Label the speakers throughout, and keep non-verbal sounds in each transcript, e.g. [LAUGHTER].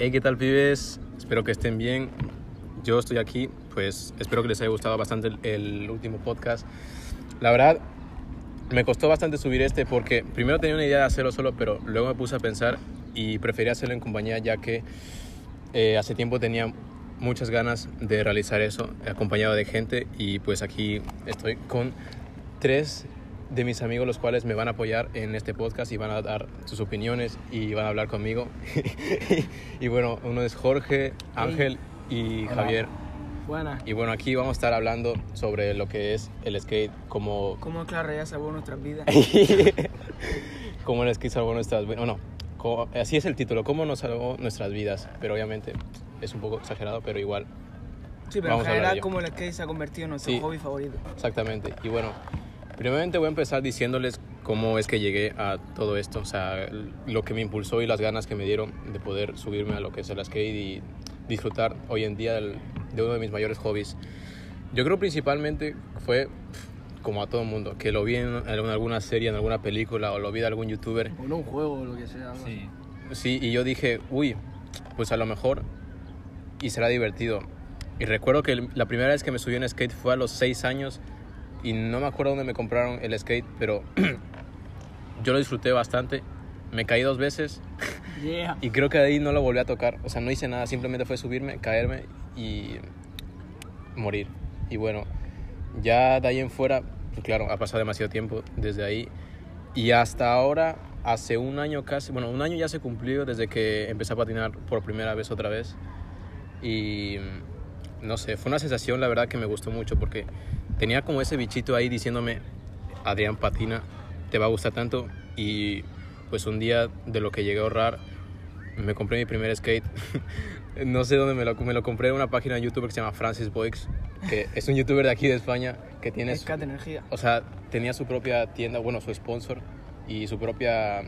Speaker 1: Hey, ¿qué tal pibes? Espero que estén bien. Yo estoy aquí, pues espero que les haya gustado bastante el, el último podcast. La verdad, me costó bastante subir este porque primero tenía una idea de hacerlo solo, pero luego me puse a pensar y preferí hacerlo en compañía ya que eh, hace tiempo tenía muchas ganas de realizar eso acompañado de gente y pues aquí estoy con tres de mis amigos los cuales me van a apoyar en este podcast y van a dar sus opiniones y van a hablar conmigo. [LAUGHS] y bueno, uno es Jorge, Ángel y
Speaker 2: Hola.
Speaker 1: Javier.
Speaker 2: Buenas.
Speaker 1: Y bueno, aquí vamos a estar hablando sobre lo que es el skate como
Speaker 2: ¿Cómo la realidad salvó nuestras vidas? [LAUGHS]
Speaker 1: como el skate salvó nuestras vidas. No, co- así es el título, cómo nos salvó nuestras vidas. Pero obviamente es un poco exagerado, pero igual,
Speaker 2: Sí, pero
Speaker 1: Vamos
Speaker 2: en general como el skate se ha convertido en nuestro
Speaker 1: Sí.
Speaker 2: hobby favorito.
Speaker 1: exactamente. Y bueno, primeramente voy a empezar diciéndoles cómo es que llegué a todo esto. O sea, lo que me impulsó y las ganas que me dieron de poder subirme a lo que es el skate y disfrutar hoy en día del- de uno de mis mayores hobbies. Yo creo principalmente fue como a todo el mundo, que lo vi en, en alguna serie, en alguna película o lo vi de algún youtuber
Speaker 3: O en un juego o lo que sea.
Speaker 4: Sí.
Speaker 1: Sí, y yo dije, uy, pues a lo mejor y será divertido. Y recuerdo que la primera vez que me subí en skate fue a los 6 años y no me acuerdo dónde me compraron el skate, pero [CLEARS THROAT] yo lo disfruté bastante. Me caí dos veces. [LAUGHS]
Speaker 3: Yeah.
Speaker 1: y creo que de ahí no lo volví a tocar. O sea, no hice nada, simplemente fue subirme, caerme y morir. Y bueno, ya de ahí en fuera, pues claro, ha pasado demasiado tiempo desde ahí. Y hasta ahora, hace un año casi, bueno, un año ya se cumplió desde que empecé a patinar por primera vez otra vez. Y no sé, fue una sensación, la verdad, que me gustó mucho porque tenía como ese bichito ahí diciéndome, Adrián patina, te va a gustar tanto. Y pues un día de lo que llegué a ahorrar, me compré mi primer skate. [LAUGHS] no sé dónde me lo, me lo compré en una página de YouTube que se llama Francis Boix, que es un youtuber de aquí de España que tiene... su-
Speaker 2: energía.
Speaker 1: o sea, tenía su propia tienda, bueno, su sponsor y su propia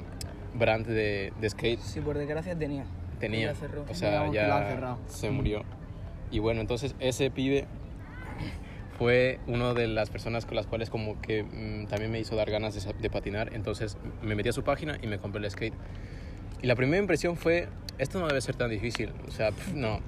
Speaker 1: brand de, de skate.
Speaker 2: Sí, por desgracia tenía.
Speaker 1: Tenía.
Speaker 2: Cerró.
Speaker 1: O sea,
Speaker 3: Digamos
Speaker 1: ya se murió. Y bueno, entonces ese pibe fue una de las personas con las cuales como que mm, también me hizo dar ganas de, patinar. Entonces me metí a su página y me compré el skate. Y la primera impresión fue, esto no debe ser tan difícil. O sea, no,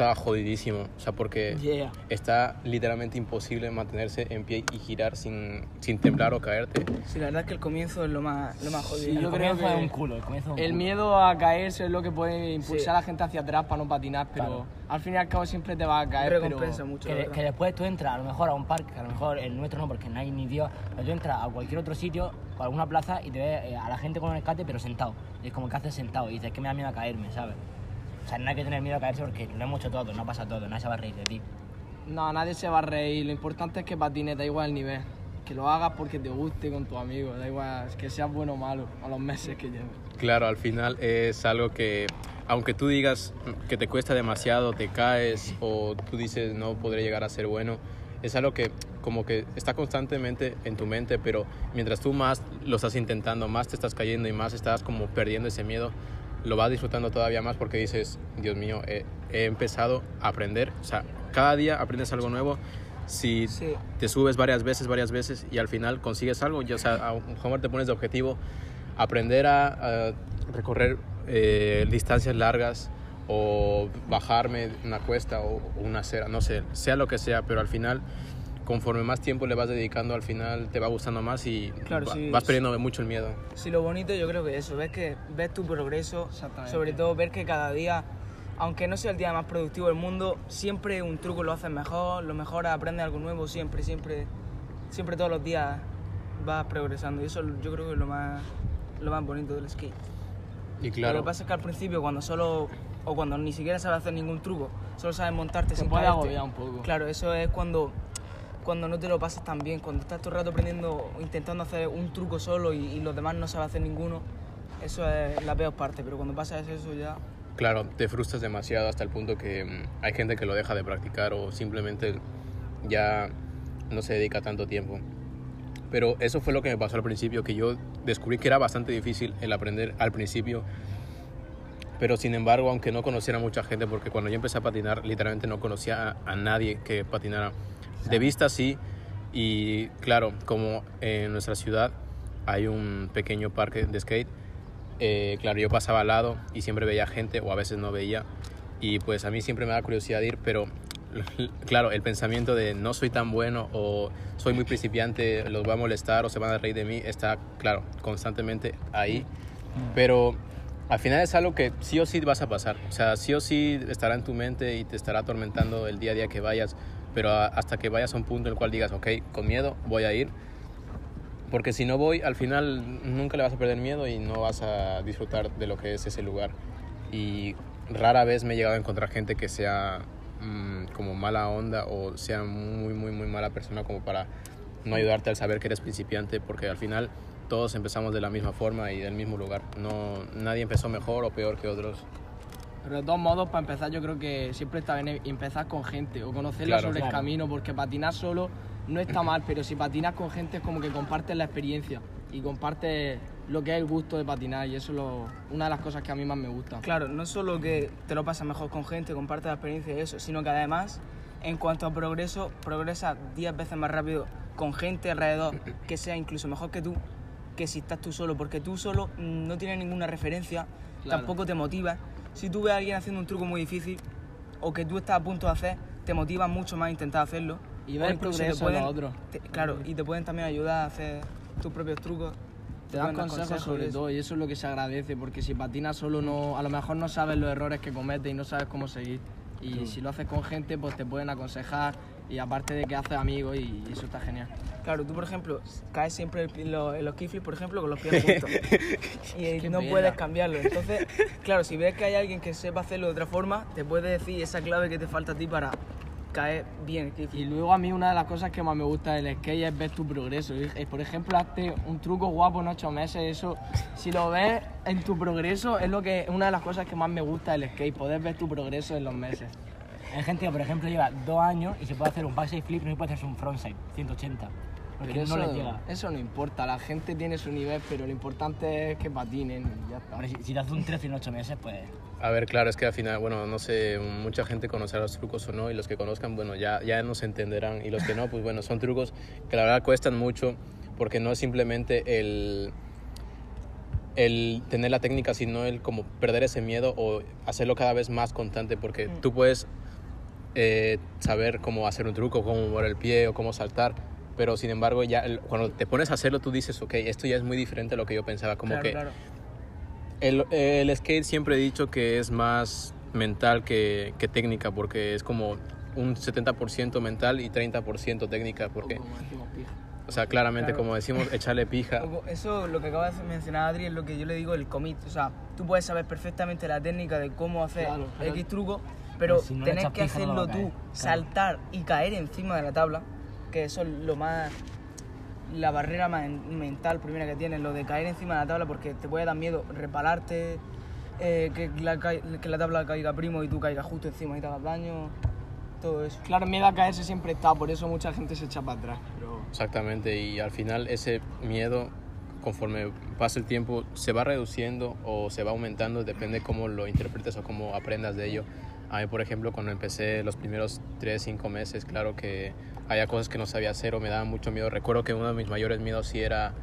Speaker 1: estaba jodidísimo. O sea, porque
Speaker 3: Yeah.
Speaker 1: está literalmente imposible mantenerse en pie y girar sin, sin temblar o caerte.
Speaker 2: Sí, la verdad es que el comienzo es lo más, lo más jodido.
Speaker 3: Sí,
Speaker 4: El
Speaker 3: yo creo
Speaker 4: comienzo
Speaker 3: que
Speaker 4: es un culo, el comienzo es un
Speaker 3: El
Speaker 4: culo.
Speaker 3: miedo a caerse es lo que puede impulsar
Speaker 2: Sí.
Speaker 3: a la gente hacia atrás para no patinar, pero
Speaker 4: Claro.
Speaker 3: al fin y al cabo siempre te va a caer. pero-
Speaker 2: recompensa mucho.
Speaker 4: Que, que después tú entras a lo mejor a un parque, que a lo mejor el nuestro no, porque no hay ni Dios, pero tú entras a cualquier otro sitio, a alguna plaza, y te ves eh, a la gente con un escate, pero sentado. Y es como que haces sentado, y dices que me da miedo a caerme, ¿sabes? Sea, no hay que tener miedo a caerse porque lo hemos hecho todo, no pasa todo, nadie se va a reír de ti.
Speaker 3: No, nadie se va a reír. Lo importante es que patines, da igual el nivel. Que lo hagas porque te guste con tus amigos, da igual que seas bueno o malo, a los meses que lleves.
Speaker 1: Claro, al final es algo que, aunque tú digas que te cuesta demasiado, te caes o tú dices no podré llegar a ser bueno, es algo que como que está constantemente en tu mente, pero mientras tú más lo estás intentando, más te estás cayendo y más estás como perdiendo ese miedo, lo vas disfrutando todavía más porque dices, Dios mío, he, he empezado a aprender, o sea, cada día aprendes algo nuevo. Si
Speaker 2: Sí.
Speaker 1: te subes varias veces, varias veces y al final consigues algo, ya, o sea, a un te pones de objetivo aprender a, a recorrer eh, distancias largas o bajarme una cuesta o una acera, no sé, sea lo que sea, pero al final, conforme más tiempo le vas dedicando, al final te va gustando más y
Speaker 2: Claro,
Speaker 1: va-
Speaker 2: sí.
Speaker 1: vas perdiendo mucho el miedo.
Speaker 2: Sí, lo bonito yo creo que eso, ves que ves tu progreso, sobre todo ver que cada día, aunque no sea el día más productivo del mundo, siempre un truco lo haces mejor, lo mejoras, aprendes algo nuevo, siempre, siempre, siempre todos los días vas progresando y eso yo creo que es lo más, lo más bonito del skate.
Speaker 1: Y
Speaker 2: Lo
Speaker 1: claro,
Speaker 2: que pasa es que al principio cuando solo, o cuando ni siquiera sabes hacer ningún truco, solo sabes montarte
Speaker 3: Te
Speaker 2: sin
Speaker 3: puede
Speaker 2: caerte.
Speaker 3: agobiar un poco.
Speaker 2: Claro, eso es cuando, cuando no te lo pasas tan bien, cuando estás todo el rato aprendiendo, intentando hacer un truco solo y, y los demás no saben hacer ninguno, eso es la peor parte, pero cuando pasa eso ya...
Speaker 1: claro, te frustras demasiado hasta el punto que mm, hay gente que lo deja de practicar o simplemente ya no se dedica tanto tiempo. Pero eso fue lo que me pasó al principio, que yo descubrí que era bastante difícil el aprender al principio. Pero sin embargo, aunque no conociera mucha gente, porque cuando yo empecé a patinar, literalmente no conocía a, a nadie que patinara. De vista sí, y claro, como en nuestra ciudad hay un pequeño parque de skate, eh, claro, yo pasaba al lado y siempre veía gente o a veces no veía. Y pues a mí siempre me da curiosidad ir, pero [LAUGHS] claro, el pensamiento de no soy tan bueno o soy muy principiante, los va a molestar o se van a reír de mí, está, claro, constantemente ahí. Pero al final es algo que sí o sí vas a pasar. O sea, sí o sí estará en tu mente y te estará atormentando el día a día que vayas. Pero hasta que vayas a un punto en el cual digas, ok, con miedo voy a ir. Porque si no voy, al final nunca le vas a perder miedo y no vas a disfrutar de lo que es ese lugar. Y rara vez me he llegado a encontrar gente que sea mm, como mala onda o sea muy, muy, muy mala persona como para no ayudarte al saber que eres principiante, porque al final todos empezamos de la misma forma y del mismo lugar. No, nadie empezó mejor o peor que otros.
Speaker 3: Pero de todos modos, para empezar, yo creo que siempre está bien empezar con gente o conocerla
Speaker 1: Claro.
Speaker 3: sobre el
Speaker 4: Claro.
Speaker 3: camino, porque patinar solo no está mal, pero si patinas con gente es como que compartes la experiencia y compartes lo que es el gusto de patinar, y eso es lo- una de las cosas que a mí más me gusta.
Speaker 2: Claro, no solo que te lo pasas mejor con gente, compartes la experiencia y eso, sino que además, en cuanto a progreso, progresas 10 veces más rápido con gente alrededor que sea incluso mejor que tú, que si estás tú solo, porque tú solo no tienes ninguna referencia,
Speaker 3: Claro.
Speaker 2: tampoco te motiva. Si tú ves a alguien haciendo un truco muy difícil o que tú estás a punto de hacer, te motiva mucho más a intentar hacerlo.
Speaker 3: Y ver el progreso de los
Speaker 2: pueden-
Speaker 3: otros.
Speaker 2: te- claro, y te pueden también ayudar a hacer tus propios trucos.
Speaker 3: Te dan
Speaker 2: pueden
Speaker 3: consejos sobre
Speaker 2: eso.
Speaker 3: todo y eso es lo que se agradece, porque si patinas solo no, a lo mejor no sabes los errores que cometes y no sabes cómo seguir. Y si lo haces con gente, pues te pueden aconsejar y aparte de que haces amigos y eso está genial.
Speaker 2: Claro, tú por ejemplo caes siempre en los, en los kickflips, por ejemplo, con los pies [LAUGHS] juntos. y no
Speaker 3: pena.
Speaker 2: puedes cambiarlo. Entonces, claro, si ves que hay alguien que sepa hacerlo de otra forma, te puede decir esa clave que te falta a ti para caer bien el
Speaker 3: Y luego a mí una de las cosas que más me gusta del skate es ver tu progreso. Eh, Por ejemplo, hazte un truco guapo en ocho meses, eso, si lo ves en tu progreso, es lo que una de las cosas que más me gusta del skate, poder ver tu progreso en los meses.
Speaker 4: Hay gente que, por ejemplo, lleva dos años y se puede hacer un backside flip, no se puede hacer un frontside 180. Porque
Speaker 3: Pero
Speaker 4: no
Speaker 3: eso,
Speaker 4: les llega.
Speaker 3: eso no importa, la gente tiene su nivel, pero lo importante es que patinen y ya está.
Speaker 4: Hombre, si, si te haces un 13 en 8 meses, pues.
Speaker 1: A ver, claro, es que al final, bueno, no sé, mucha gente conocerá los trucos o no, y los que conozcan, bueno, ya, ya nos entenderán, y los que no, pues bueno, son trucos que la verdad cuestan mucho, porque no es simplemente el, el tener la técnica, sino el como perder ese miedo o hacerlo cada vez más constante, porque
Speaker 2: Mm.
Speaker 1: tú puedes eh, saber cómo hacer un truco, cómo mover el pie o cómo saltar, pero sin embargo, ya el- cuando te pones a hacerlo, tú dices, ok, esto ya es muy diferente a lo que yo pensaba, como
Speaker 2: Claro,
Speaker 1: que...
Speaker 2: claro.
Speaker 1: El, el skate siempre he dicho que es más mental que, que técnica, porque es como un 70% mental y 30% técnica, porque,
Speaker 3: Como decimos, pija.
Speaker 1: o sea, claramente,
Speaker 2: Claro.
Speaker 1: como decimos, [LAUGHS] echarle pija.
Speaker 2: Eso, lo que acaba de mencionar Adri, es lo que yo le digo el commit. O sea, tú puedes saber perfectamente la técnica de cómo hacer X truco, pero
Speaker 4: Pero si no echas
Speaker 2: que
Speaker 4: pija, no
Speaker 2: hacerlo
Speaker 4: caer.
Speaker 2: tú,
Speaker 4: Claro.
Speaker 2: saltar y caer encima de la tabla, que eso es lo más. La barrera mental primera que tienes, lo de caer encima de la tabla, porque te puede dar miedo repalarte, eh, que, la, que la tabla caiga primo y tú caigas justo encima y te hagas daño, todo eso.
Speaker 3: Claro, el miedo a caerse siempre está, por eso mucha gente se echa para atrás. Pero
Speaker 1: Exactamente, y al final ese miedo, conforme pasa el tiempo, se va reduciendo o se va aumentando, depende cómo lo interpretes o cómo aprendas de ello. A mí, por ejemplo, cuando empecé los primeros 3, 5 meses, claro que había cosas que no sabía hacer o me daba mucho miedo. Recuerdo que uno de mis mayores miedos sí era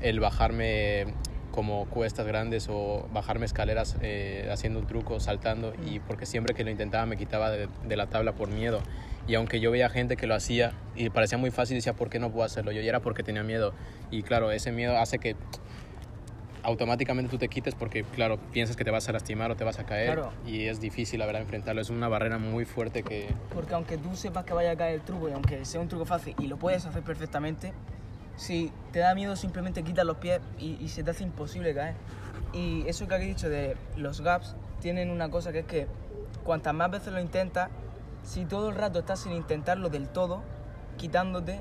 Speaker 1: el bajarme como cuestas grandes o bajarme escaleras eh, haciendo un truco, saltando, y porque siempre que lo intentaba me quitaba de, de la tabla por miedo. Y aunque yo veía gente que lo hacía y parecía muy fácil, decía, ¿por qué no puedo hacerlo yo? Y era porque tenía miedo. Y claro, ese miedo hace que automáticamente tú te quites porque, claro, piensas que te vas a lastimar o te vas a caer.
Speaker 2: Claro.
Speaker 1: Y es difícil, la verdad, enfrentarlo. Es una barrera muy fuerte que...
Speaker 2: Porque aunque tú sepas que vaya a caer el truco y aunque sea un truco fácil y lo puedes hacer perfectamente, si te da miedo simplemente quitas los pies y, y se te hace imposible caer. Y eso que has dicho de los gaps tienen una cosa que es que cuantas más veces lo intentas, si todo el rato estás sin intentarlo del todo, quitándote,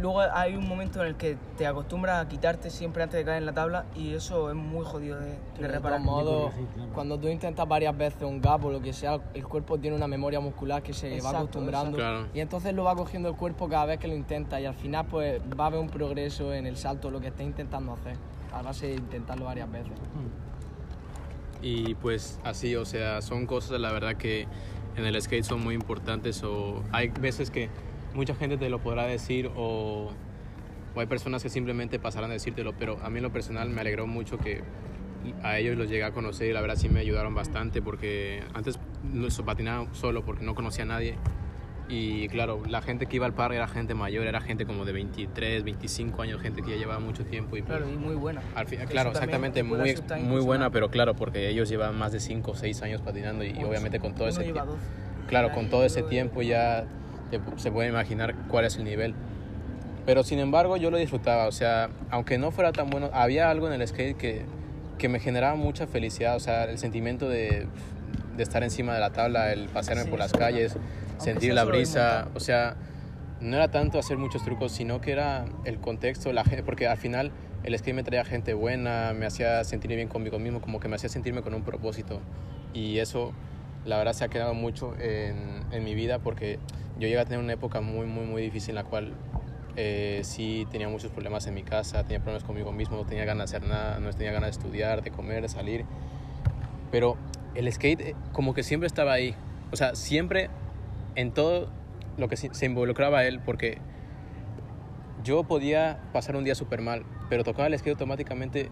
Speaker 2: luego hay un momento en el que te acostumbras a quitarte siempre antes de caer en la tabla y eso es muy jodido de, de
Speaker 3: de
Speaker 2: reparar.
Speaker 4: corregir, claro.
Speaker 3: cuando tú intentas varias veces un gap o lo que sea, el cuerpo tiene una memoria muscular que se
Speaker 2: Exacto,
Speaker 3: va acostumbrando.
Speaker 1: Claro.
Speaker 3: y entonces lo va cogiendo el cuerpo cada vez que lo intenta y al final pues va a haber un progreso en el salto, lo que estés intentando hacer, a base de intentarlo varias veces.
Speaker 1: Y pues así, o sea, son cosas la verdad que en el skate son muy importantes o hay veces que mucha gente te lo podrá decir o, o hay personas que simplemente pasarán a decírtelo, pero a mí en lo personal me alegró mucho que a ellos los llegué a conocer y la verdad sí me ayudaron bastante porque antes patinaba solo porque no conocía a nadie. Y claro, la gente que iba al parque era gente mayor, era gente como de 23, 25 años, gente que ya llevaba mucho tiempo. Y pues,
Speaker 2: Claro, y muy buena.
Speaker 1: al fin- claro, exactamente, muy, muy buena, pero claro, porque ellos llevan más de 5 o 6 años patinando y, y obviamente con todo
Speaker 2: Uno
Speaker 1: ese tiempo.
Speaker 2: 12.
Speaker 1: Claro, con todo ese tiempo ya se puede imaginar cuál es el nivel. Pero sin embargo yo lo disfrutaba, o sea, aunque no fuera tan bueno, había algo en el skate que, que me generaba mucha felicidad, o sea, el sentimiento de, de estar encima de la tabla, el pasearme
Speaker 2: Sí,
Speaker 1: por las calles,
Speaker 2: Aunque
Speaker 1: sentir la brisa, o sea, no era tanto hacer muchos trucos, sino que era el contexto, la gente, porque al final el skate me traía gente buena, me hacía sentir bien conmigo mismo, como que me hacía sentirme con un propósito. Y eso, la verdad, se ha quedado mucho en, en mi vida porque yo llegué a tener una época muy, muy, muy difícil en la cual eh, sí tenía muchos problemas en mi casa, tenía problemas conmigo mismo, no tenía ganas de hacer nada, no tenía ganas de estudiar, de comer, de salir. Pero el skate eh, como que siempre estaba ahí. O sea, siempre en todo lo que se involucraba él porque yo podía pasar un día súper mal, pero tocaba el skate automáticamente.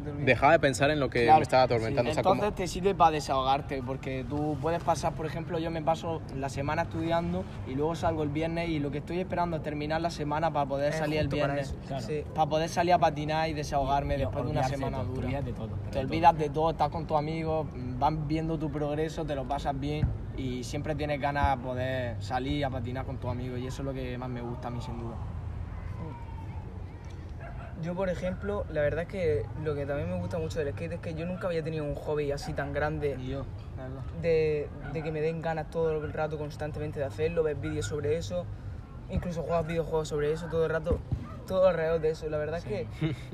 Speaker 1: Dejaba de pensar en lo que
Speaker 3: Claro,
Speaker 1: me estaba atormentando. O sea, como-
Speaker 3: Entonces te sirve para desahogarte, porque tú puedes pasar, por ejemplo, yo me paso la semana estudiando y luego salgo el viernes y lo que estoy esperando es terminar la semana para poder
Speaker 2: Es
Speaker 3: salir el
Speaker 2: para
Speaker 3: viernes.
Speaker 2: eso,
Speaker 4: Claro.
Speaker 2: sí.
Speaker 3: Para poder salir a patinar y desahogarme
Speaker 4: Y
Speaker 3: después de una semana
Speaker 4: de todo,
Speaker 3: dura.
Speaker 4: Te olvidas de todo.
Speaker 3: Te
Speaker 4: de
Speaker 3: olvidas de todo, estás con tus amigos, van viendo tu progreso, te lo pasas bien y siempre tienes ganas de poder salir a patinar con tus amigos y eso es lo que más me gusta a mí sin duda.
Speaker 2: Yo, por ejemplo, la verdad es que lo que también me gusta mucho del skate es que yo nunca había tenido un hobby así tan grande
Speaker 3: Y yo, la verdad.
Speaker 2: de, de que me den ganas todo el rato constantemente de hacerlo, ver vídeos sobre eso, incluso jugar videojuegos sobre eso todo el rato, todo alrededor de eso. La verdad es que,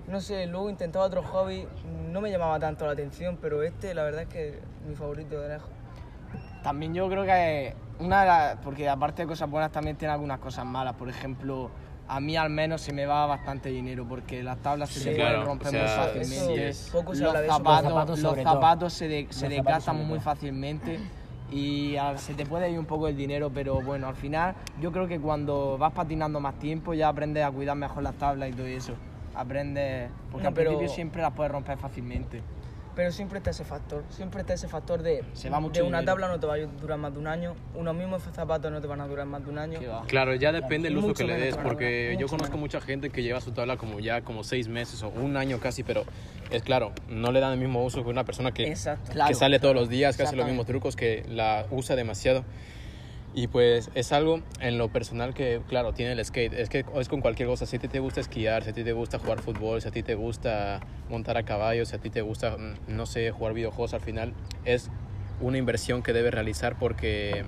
Speaker 2: no sé, luego intentaba otro hobby, no me llamaba tanto la atención, pero este la verdad es que es mi favorito de lejos.
Speaker 3: También yo creo que una de las, porque aparte de cosas buenas también tiene algunas cosas malas. Por ejemplo, a mí al menos se me va bastante dinero porque las tablas se
Speaker 2: Sí,
Speaker 3: te
Speaker 1: claro,
Speaker 3: pueden romper
Speaker 1: o sea,
Speaker 3: muy fácilmente.
Speaker 1: es.
Speaker 2: poco se
Speaker 3: los
Speaker 2: habla de eso.
Speaker 3: zapatos,
Speaker 4: los zapatos
Speaker 3: los se, de- se desgastan muy fácilmente y a- se te puede ir un poco el dinero, pero bueno, al final yo creo que cuando vas patinando más tiempo ya aprendes a cuidar mejor las tablas y todo eso. Aprendes, porque
Speaker 2: No,
Speaker 3: al
Speaker 2: pero-
Speaker 3: principio siempre las puedes romper fácilmente.
Speaker 2: Pero siempre está ese factor, siempre está ese factor de,
Speaker 3: Se va mucho
Speaker 2: de una
Speaker 3: dinero.
Speaker 2: tabla no te va a durar más de un año, unos mismos zapatos no te van a durar más de un año.
Speaker 1: Claro, ya depende el uso
Speaker 2: Mucho
Speaker 1: que le
Speaker 2: menos,
Speaker 1: des,
Speaker 2: claro,
Speaker 1: porque yo
Speaker 2: mucho
Speaker 1: conozco
Speaker 2: menos.
Speaker 1: mucha gente que lleva su tabla como ya como seis meses o un año casi, pero es claro, no le dan el mismo uso que una persona que,
Speaker 2: Exacto.
Speaker 3: Claro.
Speaker 1: que sale todos los días, que hace los mismos trucos, que la usa demasiado. Y pues es algo en lo personal que, claro, tiene el skate. Es que es con cualquier cosa. Si a ti te gusta esquiar, si a ti te gusta jugar fútbol, si a ti te gusta montar a caballo, si a ti te gusta, mm, no sé, jugar videojuegos, al final es una inversión que debes realizar porque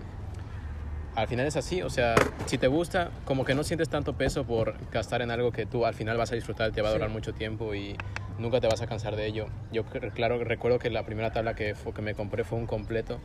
Speaker 1: al final es así. O sea, si te gusta, como que no sientes tanto peso por gastar en algo que tú al final vas a disfrutar, te va a durar
Speaker 2: Sí.
Speaker 1: mucho tiempo y nunca te vas a cansar de ello. Yo, claro, recuerdo que la primera tabla que, fue- que me compré fue un completo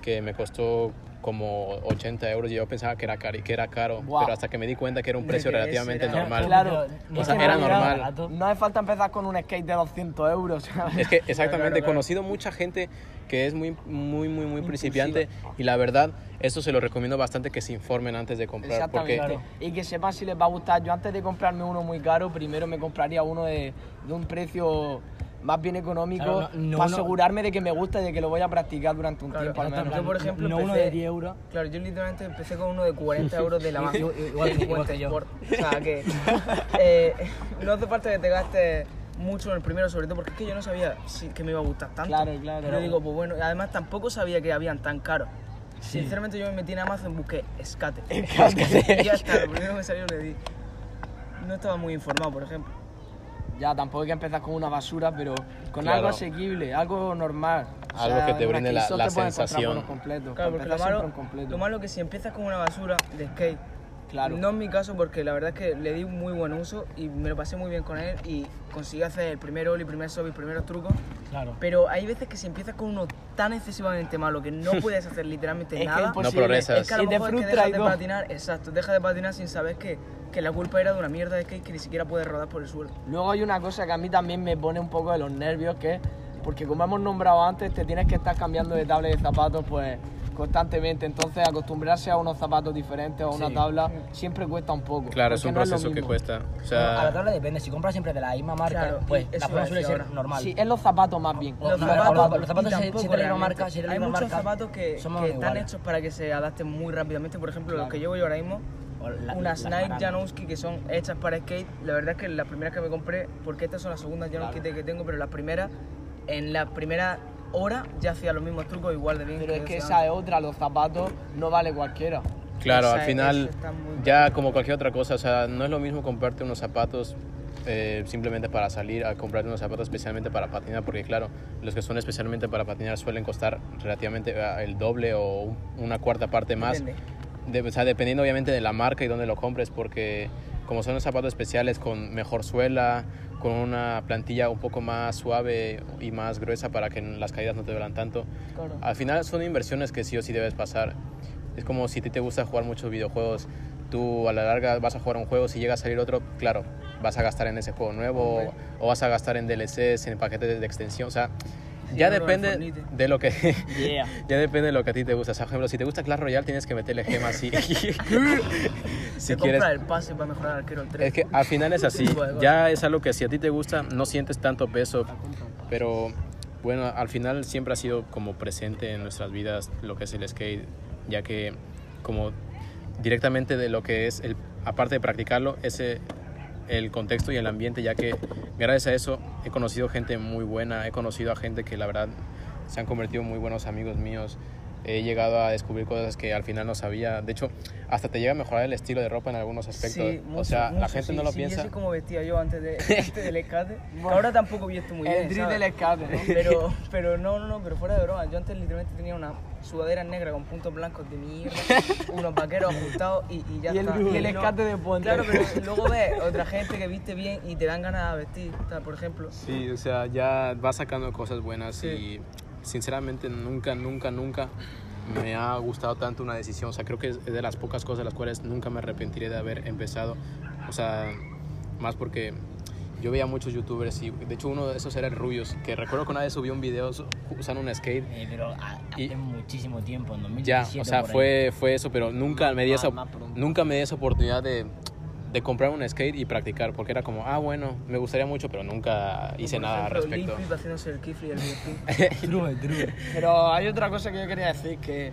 Speaker 1: que me costó como 80 euros y yo pensaba que era caro, que era caro pero hasta que me di cuenta que era un precio relativamente
Speaker 2: era-
Speaker 1: normal.
Speaker 3: Claro.
Speaker 1: O sea, era
Speaker 4: no
Speaker 1: normal.
Speaker 4: barato.
Speaker 3: No hace falta empezar con un skate de 200 euros. ¿sabes?
Speaker 1: Es que exactamente, he conocido mucha gente que es muy, muy, muy, muy principiante y la verdad, eso se lo recomiendo bastante que se informen antes de comprar. Porque.
Speaker 3: Y que sepan si les va a gustar. Yo antes de comprarme uno muy caro, primero me compraría uno de, de un precio más bien económico
Speaker 4: Claro, no- no
Speaker 3: para asegurarme de que me gusta y de que lo voy a practicar durante un
Speaker 2: Claro,
Speaker 3: tiempo al menos.
Speaker 2: Yo, por ejemplo,
Speaker 4: no uno de 10 euros.
Speaker 2: Claro, yo literalmente empecé con uno de 40 euros de la más
Speaker 4: Igual- igual que- yo.
Speaker 2: O sea que [LAUGHS] eh, no hace falta que te gastes mucho en el primero, sobre todo porque es que yo no sabía si, que me iba a gustar tanto.
Speaker 3: Claro, claro.
Speaker 2: Pero digo, pues bueno, además tampoco sabía que habían tan caros. Sinceramente yo me metí en Amazon, busqué escate. [LAUGHS] y ya está, lo primero que me salió le di. No estaba muy informado, por ejemplo.
Speaker 3: Ya, tampoco hay que empezar con una basura, pero con
Speaker 1: Claro.
Speaker 3: algo asequible, algo normal. O
Speaker 1: Algo que te brinde la- la
Speaker 3: te
Speaker 1: sensación.
Speaker 3: buenos completos.
Speaker 2: Claro, porque lo malo,
Speaker 3: completo.
Speaker 2: lo malo es que si empiezas con una basura de skate,
Speaker 3: Claro.
Speaker 2: no es mi caso porque la verdad es que le di un muy buen uso y me lo pasé muy bien con él y conseguí hacer el primer ollie, primer sub y primeros trucos.
Speaker 4: Claro.
Speaker 2: Pero hay veces que si empiezas con uno tan excesivamente malo que no [LAUGHS] puedes hacer literalmente
Speaker 3: Es que es
Speaker 2: nada,
Speaker 3: imposible.
Speaker 1: No progresas.
Speaker 2: es que a lo
Speaker 3: Y te
Speaker 2: mejor es que dejas de patinar, exacto, dejas de patinar sin saber que, que la culpa era de una mierda de skate que ni siquiera puedes rodar por el suelo.
Speaker 3: Luego hay una cosa que a mí también me pone un poco de los nervios, que es porque como hemos nombrado antes, te tienes que estar cambiando de tabla de zapatos, pues constantemente. Entonces, acostumbrarse a unos zapatos diferentes o a una
Speaker 4: Sí.
Speaker 3: tabla siempre cuesta un poco.
Speaker 1: Claro, es un
Speaker 3: no
Speaker 1: proceso que cuesta. O
Speaker 4: a la tabla depende, si compras siempre de la misma marca,
Speaker 2: Claro,
Speaker 4: pues la forma suele ser normal.
Speaker 3: Sí, es los zapatos más bien.
Speaker 2: Los zapatos,
Speaker 4: los zapatos de la misma marca, si de la
Speaker 2: Hay
Speaker 4: misma
Speaker 2: muchos
Speaker 4: marca,
Speaker 2: zapatos que, que están hechos para que se adapten muy rápidamente. Por ejemplo, los que llevo yo ahora mismo,
Speaker 4: la-
Speaker 2: unas
Speaker 4: las
Speaker 2: Nike. Janowski que son hechas para skate. La verdad es que las primeras que me compré, porque estas son las segundas Janowski que tengo, pero las primeras, en la primera hora ya hacía los mismos trucos igual de bien.
Speaker 3: Pero es que esa es otra, los zapatos no vale cualquiera.
Speaker 1: claro,
Speaker 2: esa-
Speaker 1: al final,
Speaker 2: muy
Speaker 1: ya como cualquier otra cosa, o sea, no es lo mismo comprarte unos zapatos eh, simplemente para salir a comprarte unos zapatos especialmente para patinar, porque claro, los que son especialmente para patinar suelen costar relativamente eh, el doble o un- una cuarta parte más.
Speaker 2: Depende.
Speaker 1: De- o sea, dependiendo obviamente de la marca y dónde lo compres, porque como son los zapatos especiales con mejor suela, con una plantilla un poco más suave y más gruesa para que las caídas no te duelan tanto,
Speaker 2: Claro.
Speaker 1: al final son inversiones que sí o sí debes pasar. Es como si a ti te gusta jugar muchos videojuegos, tú a la larga vas a jugar un juego, si llega a salir otro, claro, vas a gastar en ese juego nuevo o vas a gastar en DLCs, en paquetes de extensión, o sea, ya depende de lo que
Speaker 3: Yeah. [LAUGHS]
Speaker 1: ya depende de lo que a ti te gusta. O sea, por ejemplo, si te gusta Clash Royale tienes que meterle gemas [LAUGHS] [LAUGHS] si
Speaker 2: Te
Speaker 1: quieres
Speaker 2: el pase para mejorar al arquero el 3.
Speaker 1: es que al final es así. Ya es algo que si a ti te gusta, no sientes tanto peso. Pero bueno, al final siempre ha sido como presente en nuestras vidas lo que es el skate, ya que como directamente de lo que es, el, aparte de practicarlo, ese el contexto y el ambiente, ya que gracias a eso he conocido gente muy buena, he conocido a gente que la verdad se han convertido en muy buenos amigos míos. He llegado a descubrir cosas que al final no sabía. De hecho, hasta te llega a mejorar el estilo de ropa en algunos aspectos.
Speaker 2: Sí,
Speaker 1: o
Speaker 2: mucho,
Speaker 1: sea, la
Speaker 2: mucho,
Speaker 1: gente
Speaker 2: sí.
Speaker 1: no lo
Speaker 2: Si
Speaker 1: piensa.
Speaker 2: viese cómo vestía yo antes, de, [LAUGHS] antes del escate, que ahora tampoco visto muy bien.
Speaker 3: El drill
Speaker 2: ¿sabes?
Speaker 3: del escape, ¿no?
Speaker 2: Pero, [LAUGHS] pero no, no, no, pero fuera de broma. Yo antes literalmente tenía una sudadera negra con puntos blancos de mierda, [LAUGHS] unos vaqueros ajustados y, y ya
Speaker 3: Y el-
Speaker 2: está.
Speaker 3: y el
Speaker 2: no-
Speaker 3: escate de puente.
Speaker 2: Claro, pero [LAUGHS] luego ves otra gente que viste bien y te dan ganas de vestir, o sea, por ejemplo.
Speaker 1: Sí, o sea, ya vas sacando cosas buenas
Speaker 2: Sí.
Speaker 1: y sinceramente nunca, nunca, nunca me ha gustado tanto una decisión. O sea, creo que es de las pocas cosas de las cuales nunca me arrepentiré de haber empezado. O sea, más porque yo veía muchos youtubers y de hecho uno de esos era el Rubius, que recuerdo que una vez subió un video usando un skate.
Speaker 4: Eh, pero a-
Speaker 1: Y-
Speaker 4: hace muchísimo tiempo, en
Speaker 1: Ya,
Speaker 4: 2017
Speaker 1: o sea, fue, fue eso, pero nunca me di
Speaker 3: Más-
Speaker 1: esa, nunca me di esa oportunidad de, de comprar un skate y practicar, porque era como, ah, bueno, me gustaría mucho, pero nunca hice nada al respecto.
Speaker 2: El kifli y el videoclip. [LAUGHS]
Speaker 4: True, true.
Speaker 3: Pero hay otra cosa que yo quería decir, que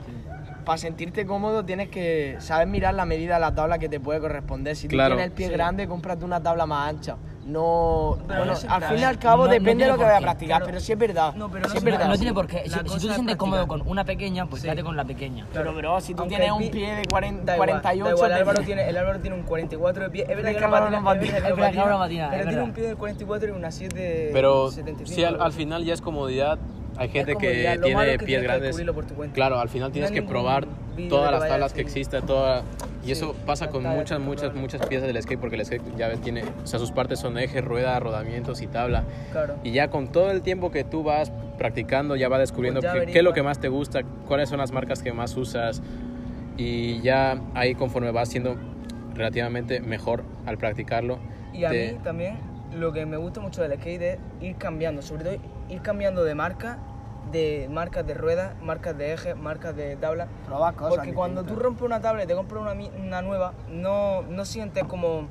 Speaker 3: para sentirte cómodo tienes que saber mirar la medida de la tabla que te puede corresponder. Si tú
Speaker 1: Claro.
Speaker 3: tienes el pie
Speaker 2: Sí.
Speaker 3: grande, cómprate una tabla más ancha. No,
Speaker 2: Pero
Speaker 3: bueno,
Speaker 2: no
Speaker 3: al fin y al cabo
Speaker 4: no- no
Speaker 3: depende de
Speaker 4: tiene
Speaker 3: lo que
Speaker 4: por
Speaker 3: vaya a practicar,
Speaker 2: Claro.
Speaker 3: pero sí es verdad.
Speaker 2: No, pero no
Speaker 3: sí es verdad.
Speaker 4: No tiene por qué. Si, si tú te
Speaker 2: es
Speaker 4: sientes cómodo con una pequeña, pues
Speaker 2: Sí.
Speaker 4: quédate con la pequeña.
Speaker 3: Pero bro, si tú
Speaker 2: Aunque
Speaker 3: tienes
Speaker 2: el
Speaker 3: un
Speaker 2: pi-
Speaker 3: pie de 40,
Speaker 2: Da igual,
Speaker 3: 48,
Speaker 2: da igual,
Speaker 3: te-
Speaker 2: Álvaro [LAUGHS] tiene, el Álvaro tiene un 44 de pie. Es verdad que no patina,
Speaker 3: no
Speaker 2: no Pero tiene un pie de 44 y una 7 de
Speaker 1: Pero
Speaker 2: 75.
Speaker 1: sí, al, al final ya es comodidad. Hay gente que tiene pies grandes. Claro, al final tienes que probar todas las tablas que existen, toda... y
Speaker 2: Sí,
Speaker 1: eso pasa con muchas, muchas, muchas piezas del skate, porque el skate ya ves, tiene, o sea, sus partes son eje, rueda, rodamientos y tabla.
Speaker 2: Claro.
Speaker 1: Y ya con todo el tiempo que tú vas practicando, ya vas descubriendo
Speaker 2: Pues ya
Speaker 1: qué, es lo que más te gusta, cuáles son las marcas que más usas. Y ya ahí conforme vas siendo relativamente mejor al practicarlo.
Speaker 2: Y a
Speaker 1: te-
Speaker 2: mí también lo que me gusta mucho del skate es ir cambiando, sobre todo ir cambiando de marca, de marcas de ruedas, marcas de eje, marcas de tabla.
Speaker 3: Probar cosas
Speaker 2: Porque cuando tú rompes una tabla y te compras una, una nueva, no, no sientes como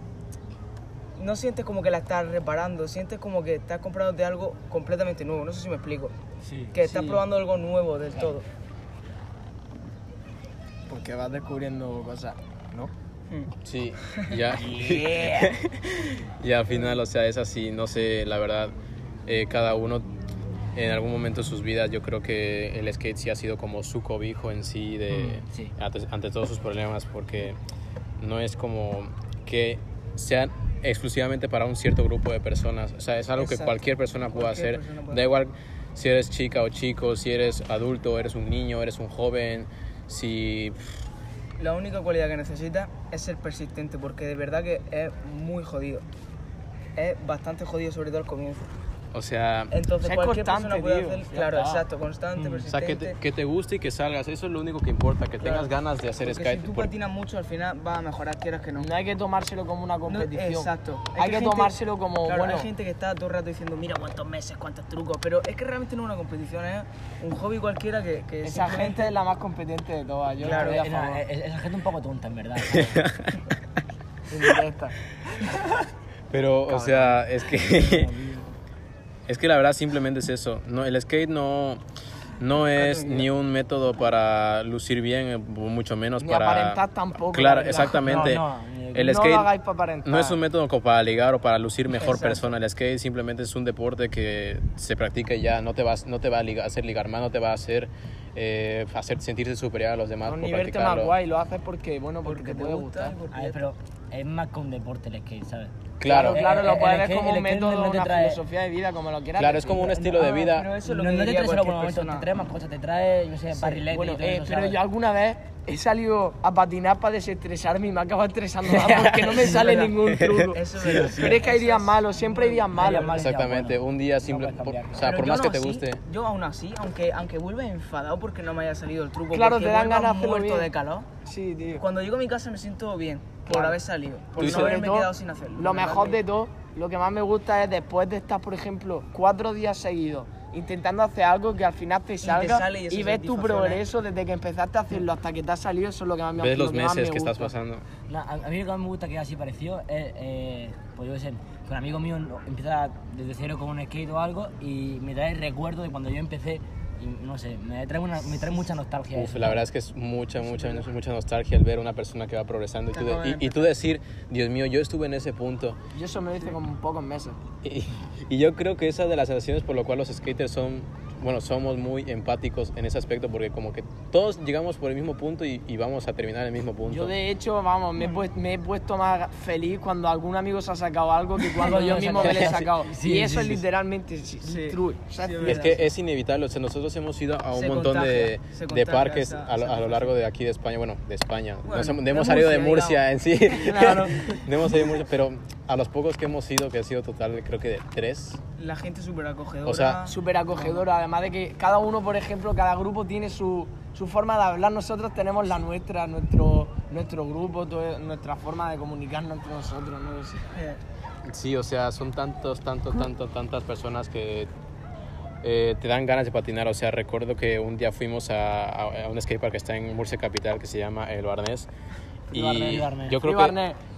Speaker 2: no sientes como que la estás reparando, sientes como que estás comprándote algo completamente nuevo. No sé si me explico.
Speaker 4: Sí.
Speaker 2: Que estás
Speaker 3: Sí.
Speaker 2: probando algo nuevo del todo.
Speaker 3: Porque vas descubriendo cosas, ¿no?
Speaker 2: Hmm.
Speaker 1: Sí, ya. [LAUGHS] y [LAUGHS] al final, o sea, es así, no sé, la verdad, eh, cada uno en algún momento de sus vidas, yo creo que el skate sí ha sido como su cobijo en sí, de,
Speaker 4: Mm, sí.
Speaker 1: ante, ante todos sus problemas, porque no es como que sean exclusivamente para un cierto grupo de personas, o sea, es algo que
Speaker 2: Exacto.
Speaker 1: cualquier persona puede
Speaker 2: Cualquier
Speaker 1: hacer,
Speaker 2: persona puede
Speaker 1: da igual si eres chica o chico, si eres adulto, eres un niño, eres un joven, si
Speaker 2: La única cualidad que necesitas es ser persistente, porque de verdad que es muy jodido. Es bastante jodido, sobre todo al comienzo.
Speaker 1: O sea,
Speaker 2: Entonces
Speaker 3: Ser
Speaker 2: cualquier
Speaker 3: constante,
Speaker 2: persona puede
Speaker 3: tío.
Speaker 2: hacer, claro,
Speaker 3: está.
Speaker 2: exacto, constante,
Speaker 1: o sea
Speaker 2: persistente.
Speaker 1: que, te, que te guste y que salgas, eso es lo único que importa, que tengas ganas de hacer
Speaker 2: Porque
Speaker 1: skate.
Speaker 2: si tú
Speaker 1: por-
Speaker 2: patinas mucho, al final va a mejorar, quieras que no.
Speaker 3: No hay que tomárselo como una
Speaker 2: No,
Speaker 3: competición.
Speaker 2: exacto. Es
Speaker 3: Hay que,
Speaker 2: gente-
Speaker 3: tomárselo como,
Speaker 2: claro,
Speaker 3: bueno,
Speaker 2: hay gente que está todo el rato diciendo, mira cuántos meses, cuántos trucos, pero es que realmente no es una competición, es un hobby cualquiera que... que
Speaker 3: esa
Speaker 2: simplemente-
Speaker 3: gente es la más competente de todas. Yo
Speaker 2: Claro,
Speaker 3: estoy a
Speaker 4: Eh, no,
Speaker 3: favor.
Speaker 4: eh, esa gente un poco tonta, en verdad. [LAUGHS] [LAUGHS]
Speaker 1: Pero, o sea, es que. Es que la verdad simplemente es eso. No, el skate no. No es ni un método para lucir bien, eh, mucho menos
Speaker 3: Ni
Speaker 1: para.
Speaker 3: aparentar tampoco, la
Speaker 1: Claro, exactamente.
Speaker 4: No,
Speaker 1: el
Speaker 3: no
Speaker 1: skate
Speaker 3: lo hagáis para aparentar.
Speaker 1: no es un método como para ligar o para lucir mejor
Speaker 2: Exacto.
Speaker 1: persona. El skate simplemente es un deporte que se practica y ya. No te, vas, no te va a ligar- hacer ligar más, no te va a hacer, eh, hacer sentirse superior a los demás
Speaker 3: Un nivel más guay, lo haces porque, bueno, porque,
Speaker 2: porque
Speaker 3: te puede
Speaker 2: gusta,
Speaker 3: gustar.
Speaker 2: porque
Speaker 4: A ver, pero es más que un deporte el skate, ¿sabes?
Speaker 1: Claro,
Speaker 3: claro,
Speaker 4: Eh,
Speaker 3: lo
Speaker 4: eh,
Speaker 3: puedes
Speaker 4: el
Speaker 3: ver como
Speaker 4: el
Speaker 3: un método,
Speaker 4: no te
Speaker 3: una
Speaker 4: trae-
Speaker 3: filosofía de vida, como lo quieras.
Speaker 1: Claro, es como un estilo de vida.
Speaker 2: pero eso es
Speaker 4: No,
Speaker 2: lo que
Speaker 4: no te trae solo por momentos, te trae más cosas, te trae, yo sé, barrilete
Speaker 3: Bueno,
Speaker 4: y todo
Speaker 3: eh,
Speaker 4: eso,
Speaker 3: pero
Speaker 4: ¿sabes?
Speaker 3: yo alguna vez he salido a patinar para desestresarme y me acaba estresando más [LAUGHS] porque no me sale ningún truco.
Speaker 2: Eso es verdad.
Speaker 3: Pero es que hay días malos, siempre hay días malos.
Speaker 1: Exactamente, un día simple. por- o sea,
Speaker 2: Pero
Speaker 1: por más que te
Speaker 2: así,
Speaker 1: guste.
Speaker 2: Yo aún así, aunque, aunque vuelva enfadado porque no me haya salido el truco,
Speaker 3: Claro, te dan ganas de hacerlo
Speaker 2: muerto de calor,
Speaker 3: Sí, tío.
Speaker 2: cuando llego a mi casa me siento bien por
Speaker 3: Claro.
Speaker 2: haber salido, por no haberme
Speaker 3: todo,
Speaker 2: quedado sin hacerlo.
Speaker 3: Lo mejor de todo, lo que más me gusta es después de estar, por ejemplo, cuatro días seguidos intentando hacer algo que al final te salga
Speaker 2: sale y es
Speaker 3: ves tu progreso desde que empezaste a hacerlo hasta que te ha salido, eso es lo que más me
Speaker 1: Ves
Speaker 3: lo
Speaker 1: los
Speaker 3: que
Speaker 1: meses
Speaker 3: me
Speaker 1: que estás pasando.
Speaker 4: No, a, a mí lo que más me gusta que así pareció es, eh, pues yo sé, que un amigo mío empieza desde cero con un skate o algo y me trae recuerdo de cuando yo empecé y no sé, me trae, una, me trae mucha nostalgia.
Speaker 1: Uf,
Speaker 4: eso,
Speaker 1: la verdad es que es mucha, mucha, mucha nostalgia el ver una persona que va progresando y tú, de- y, y tú decir, Dios mío, yo estuve en ese punto.
Speaker 3: Yo eso me lo hice como un pocos meses.
Speaker 1: Y, y yo creo que esa es de las sensaciones por lo cual los skaters son, bueno, somos muy empáticos en ese aspecto porque como que todos llegamos por el mismo punto y, y vamos a terminar en el mismo punto.
Speaker 3: Yo de hecho, vamos, me he, puesto, me he puesto más feliz cuando algún amigo se ha sacado algo que cuando [LAUGHS] yo mismo me lo he sacado. [LAUGHS]
Speaker 4: Sí,
Speaker 3: y eso
Speaker 4: sí,
Speaker 3: es
Speaker 4: sí.
Speaker 3: literalmente sí,
Speaker 2: Sí.
Speaker 3: true. O sea,
Speaker 2: Sí,
Speaker 1: es que es inevitable, o sea, nosotros hemos ido a un
Speaker 2: Se
Speaker 1: montón de,
Speaker 2: contagia,
Speaker 1: de
Speaker 2: contagia
Speaker 1: parques
Speaker 2: esa-
Speaker 1: a, lo, a lo largo de aquí de España, bueno, de España.
Speaker 2: Bueno,
Speaker 1: Nos hemos,
Speaker 2: de
Speaker 1: hemos salido de
Speaker 2: Murcia,
Speaker 1: Murcia en sí, [LAUGHS] [LAUGHS]
Speaker 2: Claro.
Speaker 1: no [LAUGHS] hemos salido de Murcia, pero a los pocos que hemos ido, que ha sido total, creo que de tres,
Speaker 2: La gente súper acogedora.
Speaker 1: O sea,
Speaker 3: súper acogedora, además de que cada uno, por ejemplo, cada grupo tiene su, su forma de hablar, nosotros tenemos la nuestra, nuestro, nuestro grupo, todo- nuestra forma de comunicarnos entre nosotros, no
Speaker 1: Sí, o sea, son tantos, tantos, tantos, tantas personas que eh, te dan ganas de patinar. O sea, recuerdo que un día fuimos a, a- a un skatepark que está en Murcia Capital que se llama El Barnés. Y yo creo
Speaker 3: Free
Speaker 1: que.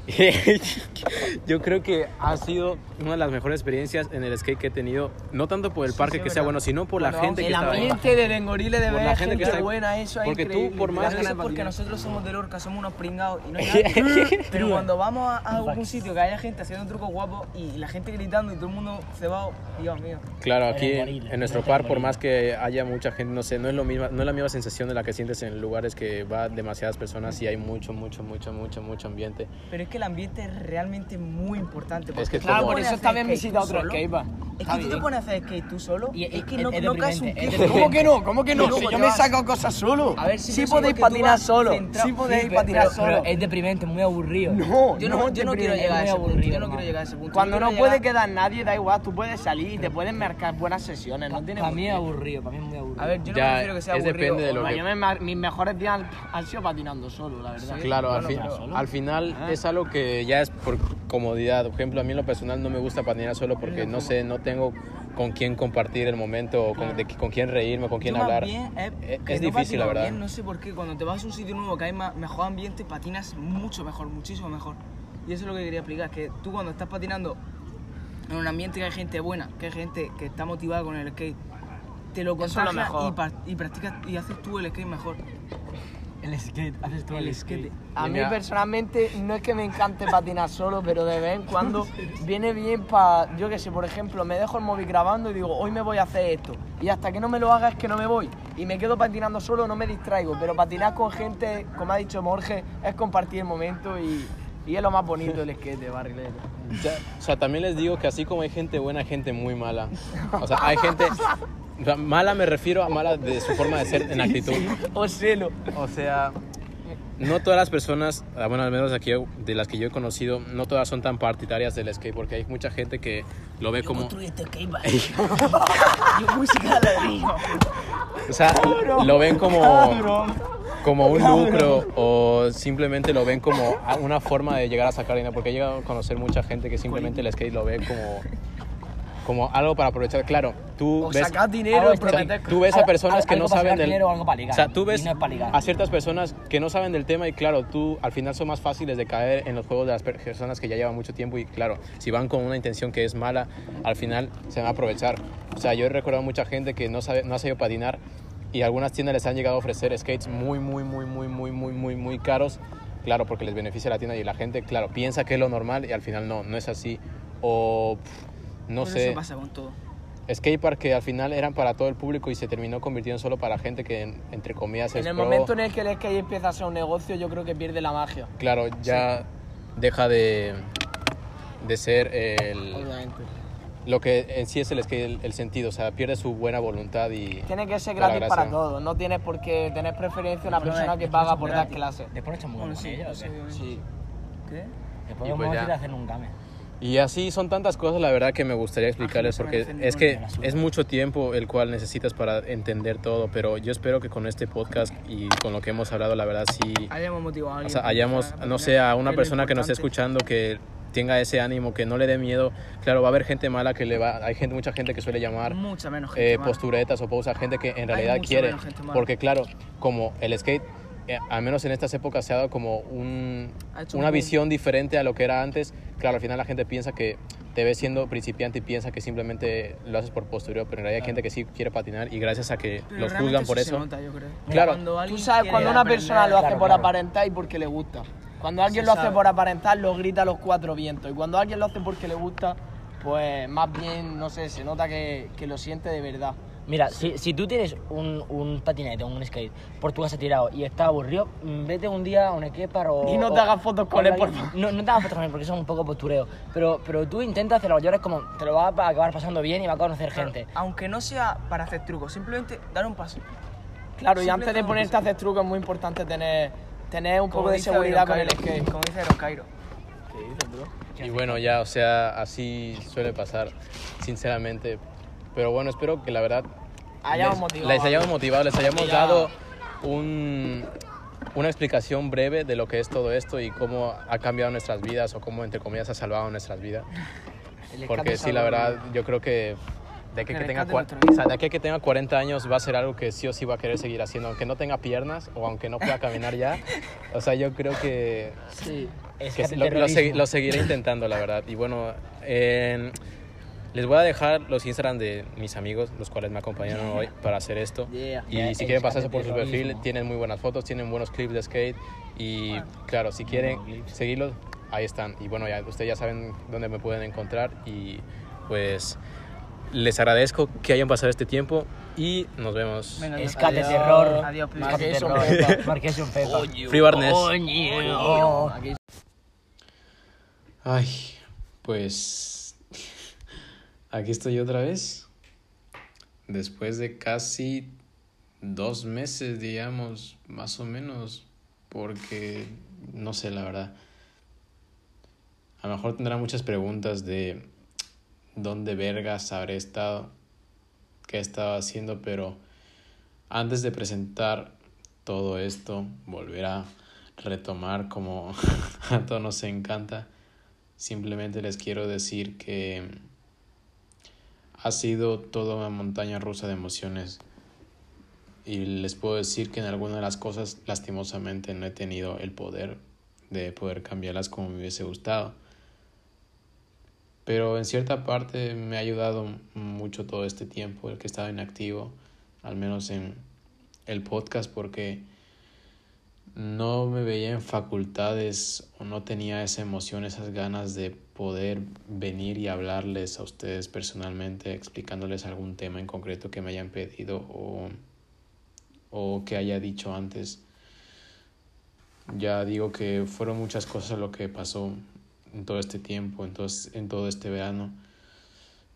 Speaker 1: [LAUGHS] yo creo que ha sido una de las mejores experiencias en el skate que he tenido, no tanto por el parque
Speaker 2: sí,
Speaker 1: que sea bueno, sino por la gente que
Speaker 3: el
Speaker 1: estaba ahí.
Speaker 3: ambiente del engorile de
Speaker 1: Por
Speaker 3: ver gente,
Speaker 1: gente que está
Speaker 3: buena, eso es
Speaker 1: Porque tú,
Speaker 3: increíble.
Speaker 1: por
Speaker 3: te
Speaker 1: más
Speaker 2: es
Speaker 3: de
Speaker 2: porque nosotros somos de Lorca, somos unos pringados y no hay [LAUGHS] nada. Pero cuando vamos a, a algún sitio que haya gente haciendo trucos guapos y la gente gritando y todo el mundo cebado, Dios mío.
Speaker 1: Claro, aquí en, en nuestro par, por más que haya mucha gente, no sé, no es, lo misma, no es la misma sensación de la que sientes en lugares que va demasiadas personas y hay mucho, mucho, mucho, mucho, mucho ambiente.
Speaker 2: Pero es que el ambiente es realmente muy importante.
Speaker 1: Es que
Speaker 2: porque
Speaker 3: Claro, por eso está bien
Speaker 2: skate
Speaker 3: visita
Speaker 2: tú
Speaker 3: otro skatepark.
Speaker 2: Es que tú te pones a hacer skate tú solo
Speaker 4: Y-
Speaker 2: es que no,
Speaker 4: es
Speaker 2: no caes un.
Speaker 3: ¿Cómo que no? ¿Cómo que no? Si yo me sacado cosas solo.
Speaker 2: A ver, si
Speaker 3: sí podéis patinar solo.
Speaker 2: centrado.
Speaker 3: Sí podéis patinar
Speaker 2: pero-
Speaker 3: solo.
Speaker 4: Pero es deprimente, muy aburrido.
Speaker 3: No,
Speaker 2: Yo no, yo no quiero llegar a
Speaker 4: muy
Speaker 2: ese punto.
Speaker 4: aburrido,
Speaker 2: Yo no quiero llegar a ese punto.
Speaker 3: Cuando no puede quedar nadie, da igual, tú puedes salir y te pueden marcar buenas sesiones, no tiene
Speaker 4: Para mí es aburrido, para mí es muy aburrido.
Speaker 2: A ver, yo no prefiero que sea
Speaker 1: es
Speaker 2: aburrido.
Speaker 1: depende de lo
Speaker 2: no.
Speaker 1: que-
Speaker 3: mis mejores días han, sido patinando solo, la verdad.
Speaker 1: Claro, al, final es algo que ya es por comodidad. Por ejemplo, a mí en lo personal no me gusta patinar solo porque no sé, no tengo con quién compartir el momento, o con, de- con quién reírme, con quién
Speaker 2: Yo más
Speaker 1: hablar.
Speaker 2: bien es,
Speaker 1: Es-
Speaker 2: que
Speaker 1: es
Speaker 2: no
Speaker 1: difícil, la verdad.
Speaker 2: bien, no sé por qué, cuando te vas a un sitio nuevo que hay ma- mejor ambiente, patinas mucho mejor, muchísimo mejor. Y eso es lo que quería explicar, que tú cuando estás patinando en un ambiente que hay gente buena, que hay gente que está motivada con el skate, te lo contagias
Speaker 3: mejor.
Speaker 2: y, y practicas y haces tú el skate mejor.
Speaker 4: El skate, haces tú el,
Speaker 2: El
Speaker 4: skate.
Speaker 2: skate.
Speaker 3: A mí personalmente no es que me encante patinar solo, pero de vez en [LAUGHS] cuando viene bien para, yo que sé, por ejemplo, me dejo el móvil grabando y digo, hoy me voy a hacer esto. Y hasta que no me lo haga es que no me voy. Y me quedo patinando solo, no me distraigo. Pero patinar con gente, como ha dicho Morge, es compartir el momento y, y es lo más bonito del skate, barrilete.
Speaker 1: Ya, o sea, también les digo que así como hay gente buena, hay gente muy mala. O sea, hay gente... [LAUGHS] o sea, mala me refiero a mala de su forma de ser en actitud.
Speaker 3: O celo.
Speaker 1: O sea, no todas las personas, ah, bueno, al menos aquí de las que yo he conocido, no todas son tan partidarias del skate, porque hay mucha gente que lo ve como...
Speaker 4: Construiste skatepark. [LAUGHS] Yo música.
Speaker 1: O sea, lo ven como, como un lucro o simplemente lo ven como una forma de llegar a sacar dinero. Porque he llegado a conocer mucha gente que simplemente el skate lo ve como, como algo para aprovechar. Claro, tú
Speaker 3: O
Speaker 1: ves,
Speaker 3: sacar dinero
Speaker 4: Algo
Speaker 3: y prometer
Speaker 1: tú ves a
Speaker 4: Algo-
Speaker 1: personas que no saben del...
Speaker 4: dinero o algo para ligar.
Speaker 1: O sea, tú ves
Speaker 4: no
Speaker 1: a ciertas personas que no saben del tema y claro, tú al final son más fáciles de caer en los juegos de las per- personas que ya llevan mucho tiempo y claro, si van con una intención que es mala, al final se van a aprovechar. O sea, yo he recordado mucha gente que no, sabe, no ha sabido patinar y algunas tiendas les han llegado a ofrecer skates muy, muy, muy, muy, muy, muy, muy, muy caros, claro, porque les beneficia la tienda y la gente, claro, piensa que es lo normal y al final no, no es así. O pff, no
Speaker 2: Pero
Speaker 1: sé
Speaker 2: Eso pasa con todo.
Speaker 1: skatepark que al final eran para todo el público y se terminó convirtiendo solo para gente que, en- entre comillas, es
Speaker 3: En el
Speaker 1: pro.
Speaker 3: momento en el que el skate empieza a ser un negocio, yo creo que pierde la magia.
Speaker 1: Claro, ya deja de, de ser el,
Speaker 3: Obviamente.
Speaker 1: lo que en sí es el skate, el, el sentido, o sea, pierde su buena voluntad y...
Speaker 3: Tiene que ser gratis para todos. No tienes por qué tener preferencia a una persona que paga por
Speaker 4: gratis.
Speaker 3: dar clases.
Speaker 4: Después echamos
Speaker 2: Bueno, sí,
Speaker 4: ¿o
Speaker 2: sí,
Speaker 4: qué?
Speaker 2: obviamente.
Speaker 3: Sí.
Speaker 2: ¿Qué?
Speaker 4: Después
Speaker 1: Y
Speaker 4: vamos
Speaker 1: pues
Speaker 4: a ir a hacer un game.
Speaker 1: Y así son tantas cosas, la verdad, que me gustaría explicarles,
Speaker 2: Ángel,
Speaker 1: porque es que es mucho tiempo el cual necesitas para entender todo, pero yo espero que con este podcast y con lo que hemos hablado, la verdad, sí...
Speaker 2: Hayamos motivado a
Speaker 1: O sea, hayamos, no sé, a una persona que nos esté escuchando que tenga ese ánimo, que no le dé miedo. Claro, va a haber gente mala que le va, hay gente, mucha gente que suele llamar
Speaker 2: Mucha menos gente.
Speaker 1: eh,
Speaker 2: mala.
Speaker 1: posturetas o pausa, gente que en realidad quiere.
Speaker 2: gente.
Speaker 1: Porque claro, como el skate, al menos en estas épocas se ha dado como un,
Speaker 2: Ha hecho un
Speaker 1: una visión diferente a lo que era antes. Claro, al final la gente piensa que te ves siendo principiante y piensa que simplemente lo haces por postureo, pero en realidad hay gente que sí quiere patinar y gracias a que
Speaker 2: Pero
Speaker 1: los juzgan por
Speaker 2: se
Speaker 1: eso.
Speaker 2: nota, yo creo.
Speaker 1: Claro.
Speaker 2: Cuando
Speaker 3: Tú sabes cuando una
Speaker 2: aprender-
Speaker 3: persona lo hace
Speaker 4: claro,
Speaker 3: por
Speaker 4: claro.
Speaker 3: aparentar y porque le gusta. Cuando alguien
Speaker 2: Se
Speaker 3: lo hace
Speaker 2: sabe.
Speaker 3: por aparentar, lo grita a los cuatro vientos. Y cuando alguien lo hace porque le gusta, pues más bien, no sé, se nota que, que lo siente de verdad.
Speaker 4: Mira, si, si tú tienes un, un patinete o un skate por tu casa tirado y estás aburrido, mm, vete un día a un skatepark o...
Speaker 3: Y no te hagas fotos con él, por favor.
Speaker 4: No, no te hagas fotos con él porque son un poco postureo. Pero, pero tú intenta hacerlo. Yo eres como, te lo vas a acabar pasando bien y vas a conocer
Speaker 2: Claro,
Speaker 4: gente.
Speaker 2: Aunque no sea para hacer trucos, simplemente dar un paso.
Speaker 3: Claro, y antes de ponerte a hacer trucos es muy importante tener, tener un poco de seguridad con el skate.
Speaker 2: Como dice Iron Cairo.
Speaker 3: ¿Qué dices, bro?
Speaker 1: Y bueno, ya, o sea, así suele pasar, sinceramente. Pero bueno, espero que la verdad
Speaker 3: Hayamos
Speaker 1: les,
Speaker 3: motivado
Speaker 1: les
Speaker 3: a
Speaker 1: hayamos motivado, les hayamos
Speaker 3: Ya.
Speaker 1: dado un, una explicación breve de lo que es todo esto y cómo ha cambiado nuestras vidas o cómo, entre comillas, ha salvado nuestras vidas. [LAUGHS] Porque sí, la verdad, yo creo que de aquí
Speaker 2: Que
Speaker 1: que tenga, o sea, de aquí a que tenga 40 años va a ser algo que sí o sí va a querer seguir haciendo, aunque no tenga piernas o aunque no pueda caminar ya. O sea, yo creo que,
Speaker 3: Sí.
Speaker 4: Es
Speaker 1: que lo, lo segui- lo seguiré intentando, la verdad. Y bueno, en- les voy a dejar los Instagram de mis amigos, los cuales me acompañaron hoy para hacer esto.
Speaker 3: Yeah.
Speaker 1: Y
Speaker 4: Yeah,
Speaker 1: si quieren pasarse por su perfil, tienen muy buenas fotos, tienen buenos clips de skate. Y claro, si quieren seguirlos, ahí están. Y bueno, ya, ustedes ya saben dónde me pueden encontrar. Y pues les agradezco que hayan pasado este tiempo y nos vemos.
Speaker 4: Escate
Speaker 3: Adiós.
Speaker 4: terror.
Speaker 2: Adiós.
Speaker 4: Escate
Speaker 3: Marqués
Speaker 4: terror. Marqués Pepa.
Speaker 1: Free Barnes. Ay, pues aquí estoy otra vez. Después de casi dos meses, digamos, más o menos, porque no sé, la verdad. A lo mejor tendrá muchas preguntas de dónde vergas habré estado, qué estaba haciendo, pero antes de presentar todo esto, volver a retomar como [LAUGHS] a todos nos encanta. Simplemente les quiero decir que ha sido toda una montaña rusa de emociones. Y les puedo decir que en algunas de las cosas, lastimosamente, no he tenido el poder de poder cambiarlas como me hubiese gustado. Pero en cierta parte me ha ayudado mucho todo este tiempo, el que estaba inactivo, al menos en el podcast, porque no me veía en facultades o no tenía esa emoción, esas ganas de poder venir y hablarles a ustedes personalmente, explicándoles algún tema en concreto que me hayan pedido o, o que haya dicho antes. Ya digo que fueron muchas cosas lo que pasó en todo este tiempo, en todo este verano.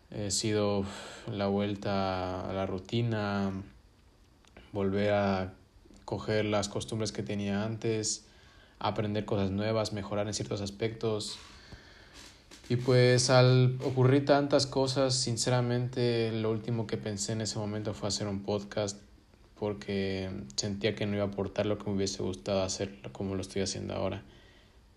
Speaker 1: He sido la vuelta a la rutina, volver a coger las costumbres que tenía antes, aprender cosas nuevas, mejorar en ciertos aspectos. Y pues al ocurrir tantas cosas, sinceramente lo último que pensé en ese momento fue hacer un podcast porque sentía que no iba a aportar lo que me hubiese gustado hacer como lo estoy haciendo ahora.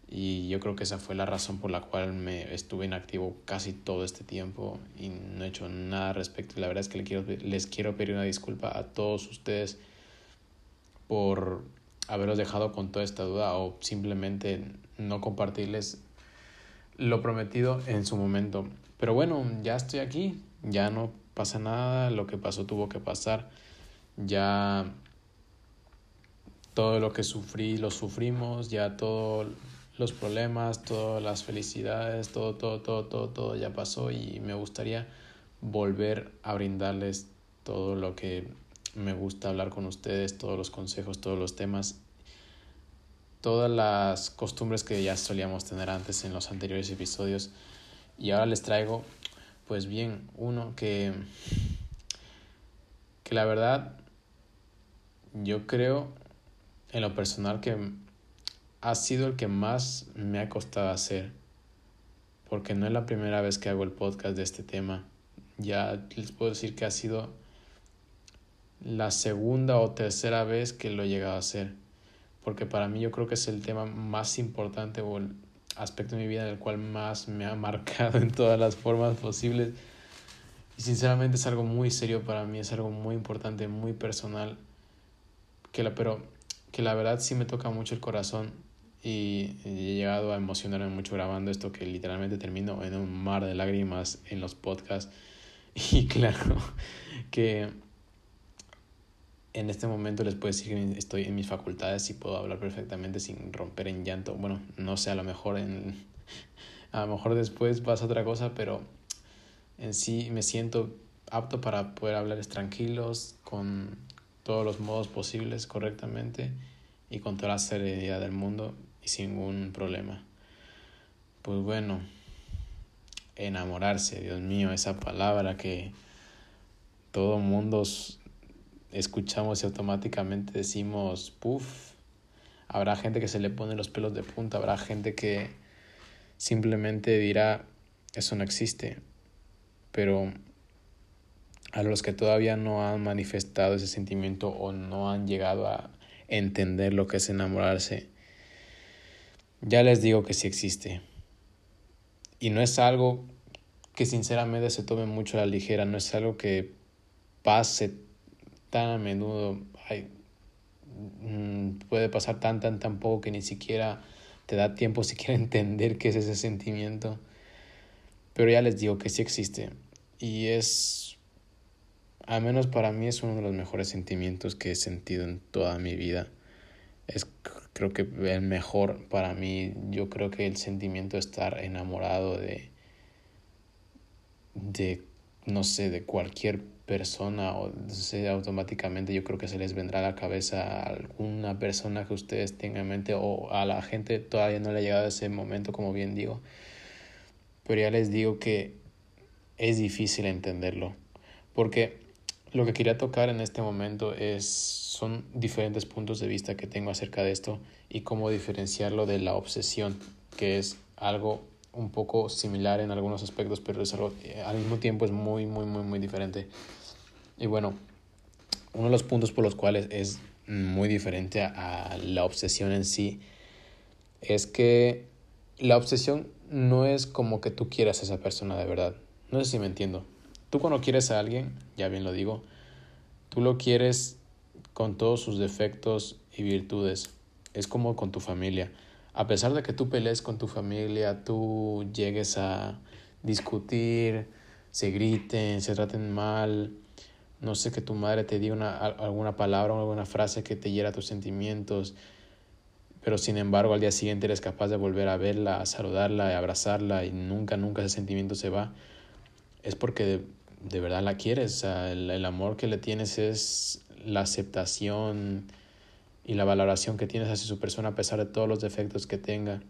Speaker 1: Y yo creo que esa fue la razón por la cual me estuve inactivo casi todo este tiempo y no he hecho nada al respecto. La verdad es que les quiero, les quiero pedir una disculpa a todos ustedes por haberos dejado con toda esta duda o simplemente no compartirles lo prometido en su momento. Pero bueno, ya estoy aquí, ya no pasa nada, lo que pasó tuvo que pasar, ya todo lo que sufrí lo sufrimos, ya todos los problemas, todas las felicidades, todo, todo, todo, todo, todo ya pasó y me gustaría volver a brindarles todo lo que me gusta hablar con ustedes, todos los consejos, todos los temas, todas las costumbres que ya solíamos tener antes en los anteriores episodios. Y ahora les traigo, pues bien, uno que, que la verdad, yo creo en lo personal que ha sido el que más me ha costado hacer, porque no es la primera vez que hago el podcast de este tema. Ya les puedo decir que ha sido la segunda o tercera vez que lo he llegado a hacer. Porque para mí yo creo que es el tema más importante o el aspecto de mi vida en el cual más me ha [LAUGHS] marcado en todas las formas posibles. Y sinceramente es algo muy serio para mí, es algo muy importante, muy personal. Que la, pero que la verdad sí me toca mucho el corazón y he llegado a emocionarme mucho grabando esto que literalmente termino en un mar de lágrimas en los podcasts. [LAUGHS] Y claro que en este momento les puedo decir que estoy en mis facultades y puedo hablar perfectamente sin romper en llanto. Bueno, no sé, a lo mejor en [LAUGHS] a lo mejor después pasa otra cosa, pero en sí me siento apto para poder hablarles tranquilos con todos los modos posibles correctamente y con toda la seriedad del mundo y sin ningún problema. Pues bueno, enamorarse, Dios mío, esa palabra que todo mundo escuchamos y automáticamente decimos, puff, habrá gente que se le pone los pelos de punta, habrá gente que simplemente dirá, eso no existe, pero a los que todavía no han manifestado ese sentimiento o no han llegado a entender lo que es enamorarse, ya les digo que sí existe. Y no es algo que sinceramente se tome mucho a la ligera, no es algo que pase tan a menudo, mm, puede pasar tan, tan, tan poco que ni siquiera te da tiempo [LAUGHS] siquiera entender qué es ese sentimiento. Pero ya les digo que sí existe. Y es, al menos para mí, es uno de los mejores sentimientos que he sentido en toda mi vida. Es creo que el mejor para mí. Yo creo que el sentimiento de estar enamorado de, de no sé, de cualquier persona o sea, automáticamente yo creo que se les vendrá a la cabeza a alguna persona que ustedes tengan en mente o a la gente todavía no le ha llegado ese momento como bien digo pero ya les digo que es difícil entenderlo porque lo que quería tocar en este momento es son diferentes puntos de vista que tengo acerca de esto y cómo diferenciarlo de la obsesión que es algo un poco similar en algunos aspectos, pero eh, al mismo tiempo es muy, muy, muy, muy diferente. Y bueno, uno de los puntos por los cuales es muy diferente a, la obsesión en sí es que la obsesión no es como que tú quieras a esa persona de verdad. No sé si me entiendo. Tú cuando quieres a alguien, ya bien lo digo, tú lo quieres con todos sus defectos y virtudes. Es como con tu familia a pesar de que tú pelees con tu familia, tú llegues a discutir, se griten, se traten mal, no sé, que tu madre te diga una, alguna palabra o alguna frase que te hiera tus sentimientos, pero sin embargo al día siguiente eres capaz de volver a verla, a saludarla, a abrazarla y nunca, nunca ese sentimiento se va, es porque de, verdad la quieres, el amor que le tienes es la aceptación, y la valoración que tienes hacia su persona a pesar de todos los defectos que tenga.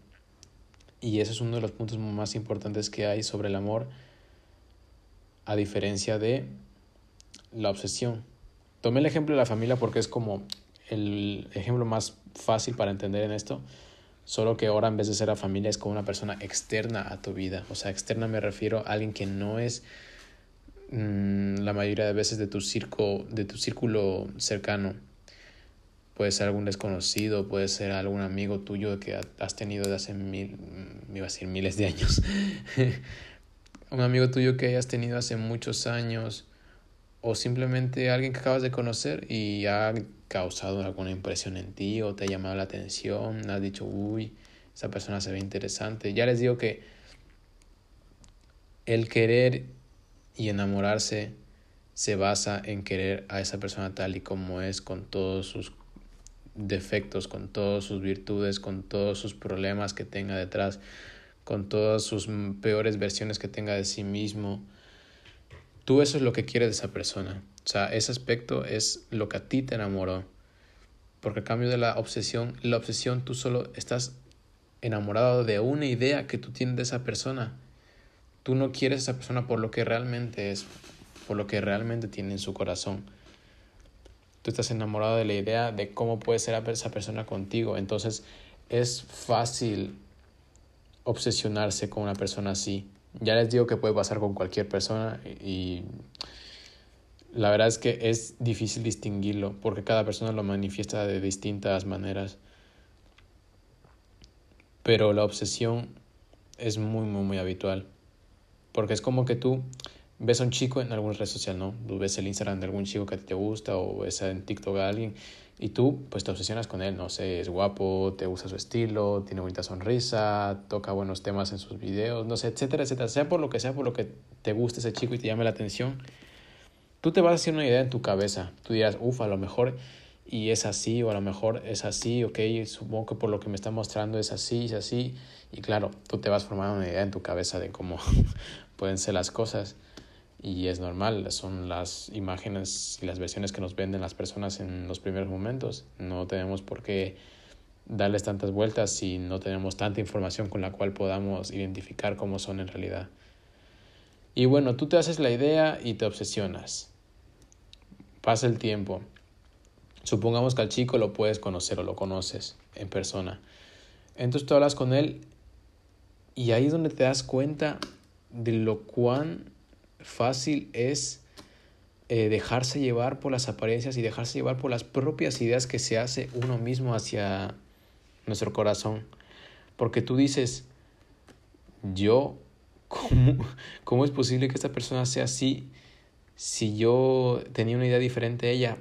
Speaker 1: Y ese es uno de los puntos más importantes que hay sobre el amor, a diferencia de la obsesión. Tomé el ejemplo de la familia porque es como el ejemplo más fácil para entender en esto, Solo que ahora en vez de ser la familia es como una persona externa a tu vida. O sea, externa me refiero a alguien que no es mm, la mayoría de veces de tu, circo, de tu círculo cercano. Puede ser algún desconocido, puede ser algún amigo tuyo que has tenido de hace mil, mm, iba a decir miles de años. [LAUGHS] un amigo tuyo que hayas tenido hace muchos años o simplemente alguien que acabas de conocer y ha causado alguna impresión en ti o te ha llamado la atención, has dicho, uy, esa persona se ve interesante. Ya les digo que el querer y enamorarse se basa en querer a esa persona tal y como es, con todos sus defectos, con todas sus virtudes, con todos sus problemas que tenga detrás, con todas sus peores versiones que tenga de sí mismo. Tú eso es lo que quieres de esa persona. O sea, ese aspecto es lo que a ti te enamoró. Porque a cambio de la obsesión, la obsesión tú solo estás enamorado de una idea que tú tienes de esa persona. Tú no quieres a esa persona por lo que realmente es, por lo que realmente tiene en su corazón. Tú estás enamorado de la idea de cómo puede ser esa persona contigo. Entonces es fácil obsesionarse con una persona así. Ya les digo que puede pasar con cualquier persona y la verdad es que es difícil distinguirlo porque cada persona lo manifiesta de distintas maneras. Pero la obsesión es muy, muy, muy habitual. Porque es como que tú ves a un chico en alguna red social, ¿no? Tú ves el Instagram de algún chico que te gusta o ves en TikTok a alguien y tú pues te obsesionas con él, no sé, es guapo, te gusta su estilo, tiene bonita sonrisa, toca buenos temas en sus videos, no sé, etcétera, etcétera, sea por lo que sea, por lo que te guste ese chico y te llame la atención, tú te vas a hacer una idea en tu cabeza, tú dirás, uff, a lo mejor y es así o a lo mejor es así, ok, supongo que por lo que me está mostrando es así, es así, y claro, tú te vas formando una idea en tu cabeza de cómo [LAUGHS] pueden ser las cosas y es normal, son las imágenes y las versiones que nos venden las personas en los primeros momentos. No tenemos por qué darles tantas vueltas si no tenemos tanta información con la cual podamos identificar cómo son en realidad. Y bueno, tú te haces la idea y te obsesionas. Pasa el tiempo. Supongamos que al chico lo puedes conocer o lo conoces en persona. Entonces tú hablas con él y ahí es donde te das cuenta de lo cuán fácil es eh, dejarse llevar por las apariencias y dejarse llevar por las propias ideas que se hace uno mismo hacia nuestro corazón. Porque tú dices, yo, ¿cómo, cómo es posible que esta persona sea así si yo tenía una idea diferente a ella?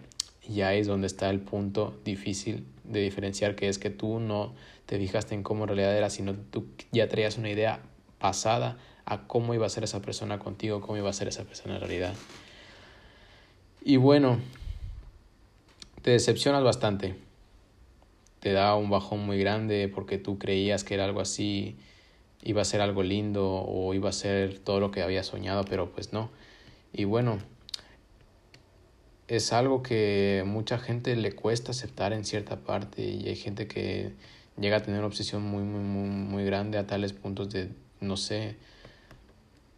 Speaker 1: Y ahí es donde está el punto difícil de diferenciar, que es que tú no te fijaste en cómo en realidad era, sino tú ya traías una idea pasada a cómo iba a ser esa persona contigo, cómo iba a ser esa persona en realidad. Y bueno, te decepcionas bastante. Te da un bajón muy grande porque tú creías que era algo así, iba a ser algo lindo o iba a ser todo lo que había soñado, pero pues no. Y bueno, es algo que mucha gente le cuesta aceptar en cierta parte y hay gente que llega a tener una obsesión muy, muy, muy, muy grande a tales puntos de, no sé,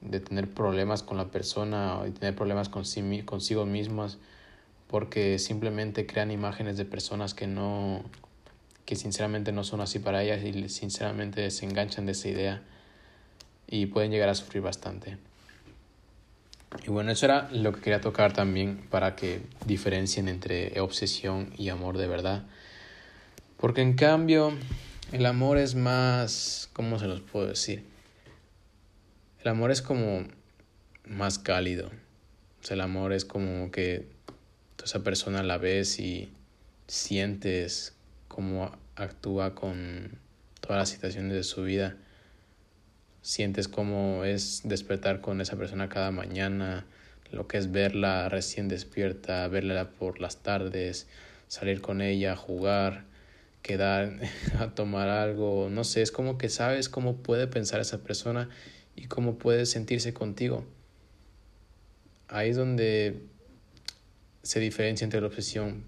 Speaker 1: de tener problemas con la persona y tener problemas con sí, consigo mismas porque simplemente crean imágenes de personas que no que sinceramente no son así para ellas y sinceramente se enganchan de esa idea y pueden llegar a sufrir bastante. Y bueno, eso era lo que quería tocar también para que diferencien entre obsesión y amor de verdad. Porque en cambio, el amor es más, ¿cómo se los puedo decir? El amor es como más cálido. O sea, el amor es como que esa persona la ves y sientes cómo actúa con todas las situaciones de su vida. Sientes cómo es despertar con esa persona cada mañana, lo que es verla recién despierta, verla por las tardes, salir con ella, jugar, quedar [LAUGHS] a tomar algo, no sé, es como que sabes cómo puede pensar esa persona y cómo puede sentirse contigo. Ahí es donde se diferencia entre la obsesión,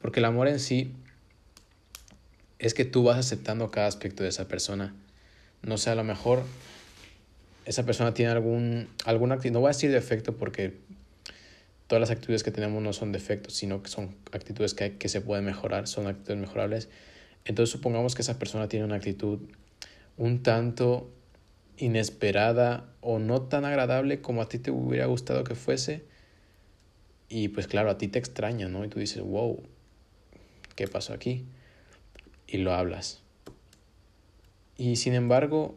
Speaker 1: porque el amor en sí es que tú vas aceptando cada aspecto de esa persona. No sé, a lo mejor esa persona tiene algún, alguna actitud, no voy a decir defecto porque todas las actitudes que tenemos no son defectos, sino que son actitudes que, que se pueden mejorar, son actitudes mejorables. Entonces supongamos que esa persona tiene una actitud un tanto inesperada o no tan agradable como a ti te hubiera gustado que fuese. Y pues claro, a ti te extraña, ¿no? Y tú dices, wow, ¿qué pasó aquí? Y lo hablas. Y sin embargo,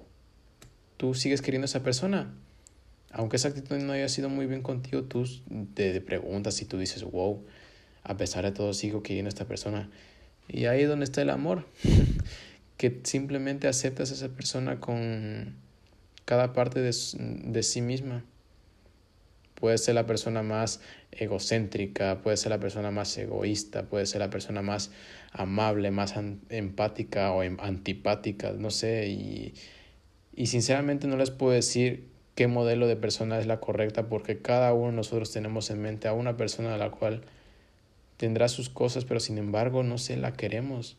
Speaker 1: tú sigues queriendo a esa persona. Aunque esa actitud no haya sido muy bien contigo, tú te preguntas y tú dices, wow, a pesar de todo sigo queriendo a esta persona. Y ahí es donde está el amor. [LAUGHS] que simplemente aceptas a esa persona con cada parte de, de, sí misma. Puede ser la persona más egocéntrica, puede ser la persona más egoísta, puede ser la persona más amable, más empática o em, antipática, no sé. Y, y sinceramente no les puedo decir qué modelo de persona es la correcta porque cada uno de nosotros tenemos en mente a una persona a la cual tendrá sus cosas, pero sin embargo no sé, la queremos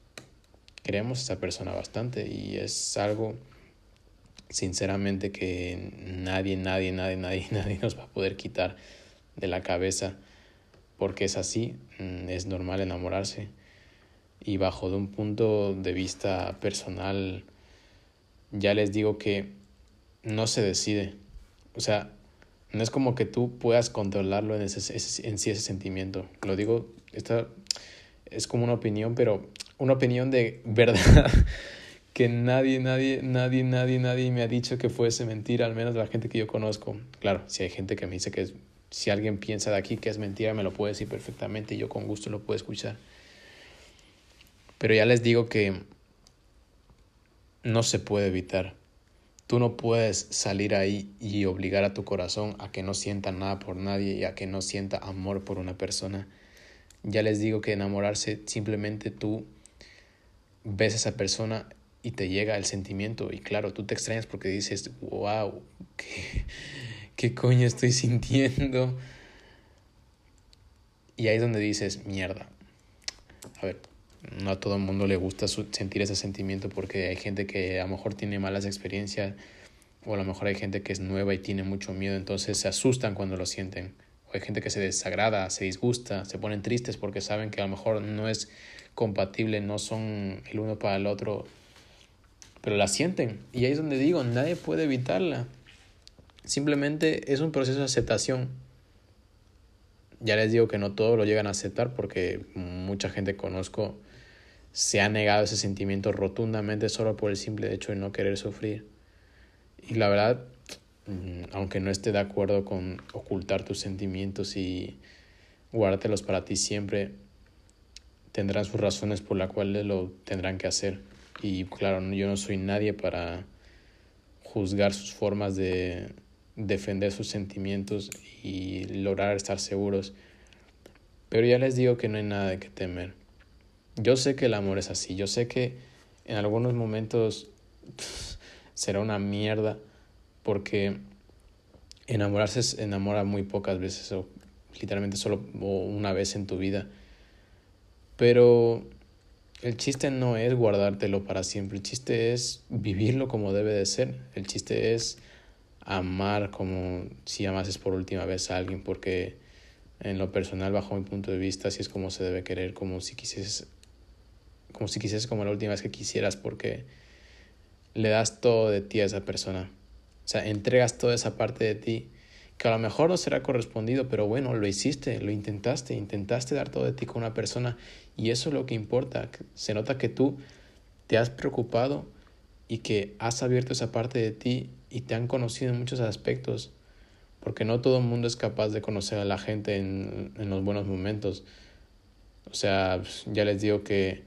Speaker 1: queremos a esa persona bastante y es algo sinceramente que nadie, nadie, nadie, nadie, [LAUGHS] nadie nos va a poder quitar de la cabeza porque es así, mm, es normal enamorarse. Y bajo de un punto de vista personal ya les digo que no se decide, o sea, no es como que tú puedas controlarlo en, ese, en sí ese sentimiento, lo digo, esta es como una opinión, pero una opinión de [LAUGHS] verdad que nadie, nadie, nadie, nadie, nadie me ha dicho que fuese mentira, al menos la gente que yo conozco. Claro, si hay gente que me dice que si alguien piensa de aquí que es mentira, me lo puede decir perfectamente y yo con gusto lo puedo escuchar. Pero ya les digo que no se puede evitar. Tú no puedes salir ahí y obligar a tu corazón a que no sienta nada por nadie y a que no sienta amor por una persona. Ya les digo que enamorarse simplemente tú ves a esa persona y te llega el sentimiento y claro, tú te extrañas porque dices, wow, ¿qué, qué coño estoy sintiendo? Y ahí es donde dices, mierda. A ver, no a todo el mundo le gusta sentir ese sentimiento porque hay gente que a lo mejor tiene malas experiencias o a lo mejor hay gente que es nueva y tiene mucho miedo, entonces se asustan cuando lo sienten. O hay gente que se desagrada, se disgusta, se ponen tristes porque saben que a lo mejor no es compatible, no son el uno para el otro, pero la sienten. Y ahí es donde digo, nadie puede evitarla. Simplemente es un proceso de aceptación. Ya les digo que no todos lo llegan a aceptar porque mucha gente conozco se ha negado ese sentimiento rotundamente solo por el simple hecho de no querer sufrir. Y la verdad, mm, aunque no esté de acuerdo con ocultar tus sentimientos y guardártelos para ti siempre, tendrán sus razones por las cuales lo tendrán que hacer. Y claro, yo no soy nadie para juzgar sus formas de defender sus sentimientos y lograr estar seguros. Pero ya les digo que no hay nada de que temer. Yo sé que el amor es así, yo sé que en algunos momentos [LAUGHS] será una mierda porque enamorarse se enamora muy pocas veces o literalmente solo una vez en tu vida. Pero el chiste no es guardártelo para siempre, el chiste es vivirlo como debe de ser, el chiste es amar como si amases por última vez a alguien, porque en lo personal, bajo mi punto de vista, así es como se debe querer, como si quisieses, como si quisieses como la última vez que quisieras, porque le das todo de ti a esa persona, o sea, entregas toda esa parte de ti que a lo mejor no será correspondido, pero bueno, lo hiciste, lo intentaste, intentaste dar todo de ti con una persona y eso es lo que importa. Se nota que tú te has preocupado y que has abierto esa parte de ti y te han conocido en muchos aspectos, porque no todo el mundo es capaz de conocer a la gente en, en los buenos momentos. O sea, ya les digo que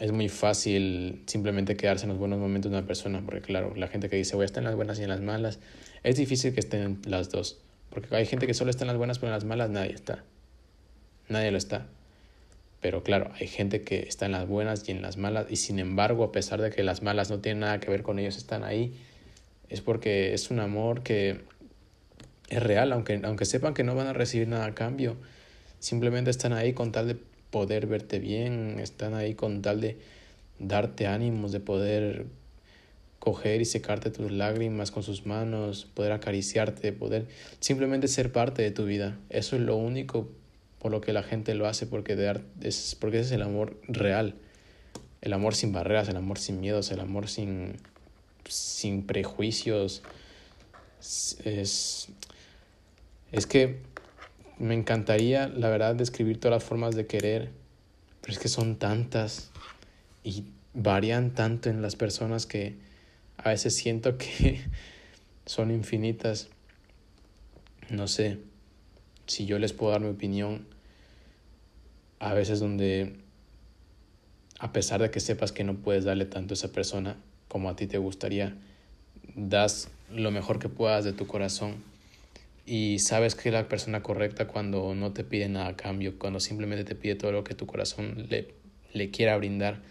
Speaker 1: es muy fácil simplemente quedarse en los buenos momentos de una persona, porque claro, la gente que dice voy a estar en las buenas y en las malas, es difícil que estén las dos, porque hay gente que solo está en las buenas, pero en las malas nadie está. Nadie lo está. Pero claro, hay gente que está en las buenas y en las malas, y sin embargo, a pesar de que las malas no tienen nada que ver con ellos, están ahí, es porque es un amor que es real, aunque, aunque sepan que no van a recibir nada a cambio, simplemente están ahí con tal de poder verte bien, están ahí con tal de darte ánimos, de poder coger y secarte tus lágrimas con sus manos, poder acariciarte, poder simplemente ser parte de tu vida. Eso es lo único por lo que la gente lo hace, porque, es, porque ese es el amor real. el amor sin barreras, el amor sin miedos, el amor sin, sin prejuicios. Es, es que me encantaría, la verdad, describir todas las formas de querer, pero es que son tantas y varían tanto en las personas que a veces siento que [LAUGHS] son infinitas. No sé si yo les puedo dar mi opinión. A veces donde, a pesar de que sepas que no puedes darle tanto a esa persona como a ti te gustaría, das lo mejor que puedas de tu corazón y sabes que es la persona correcta cuando no te pide nada a cambio, cuando simplemente te pide todo lo que tu corazón le, le quiera brindar.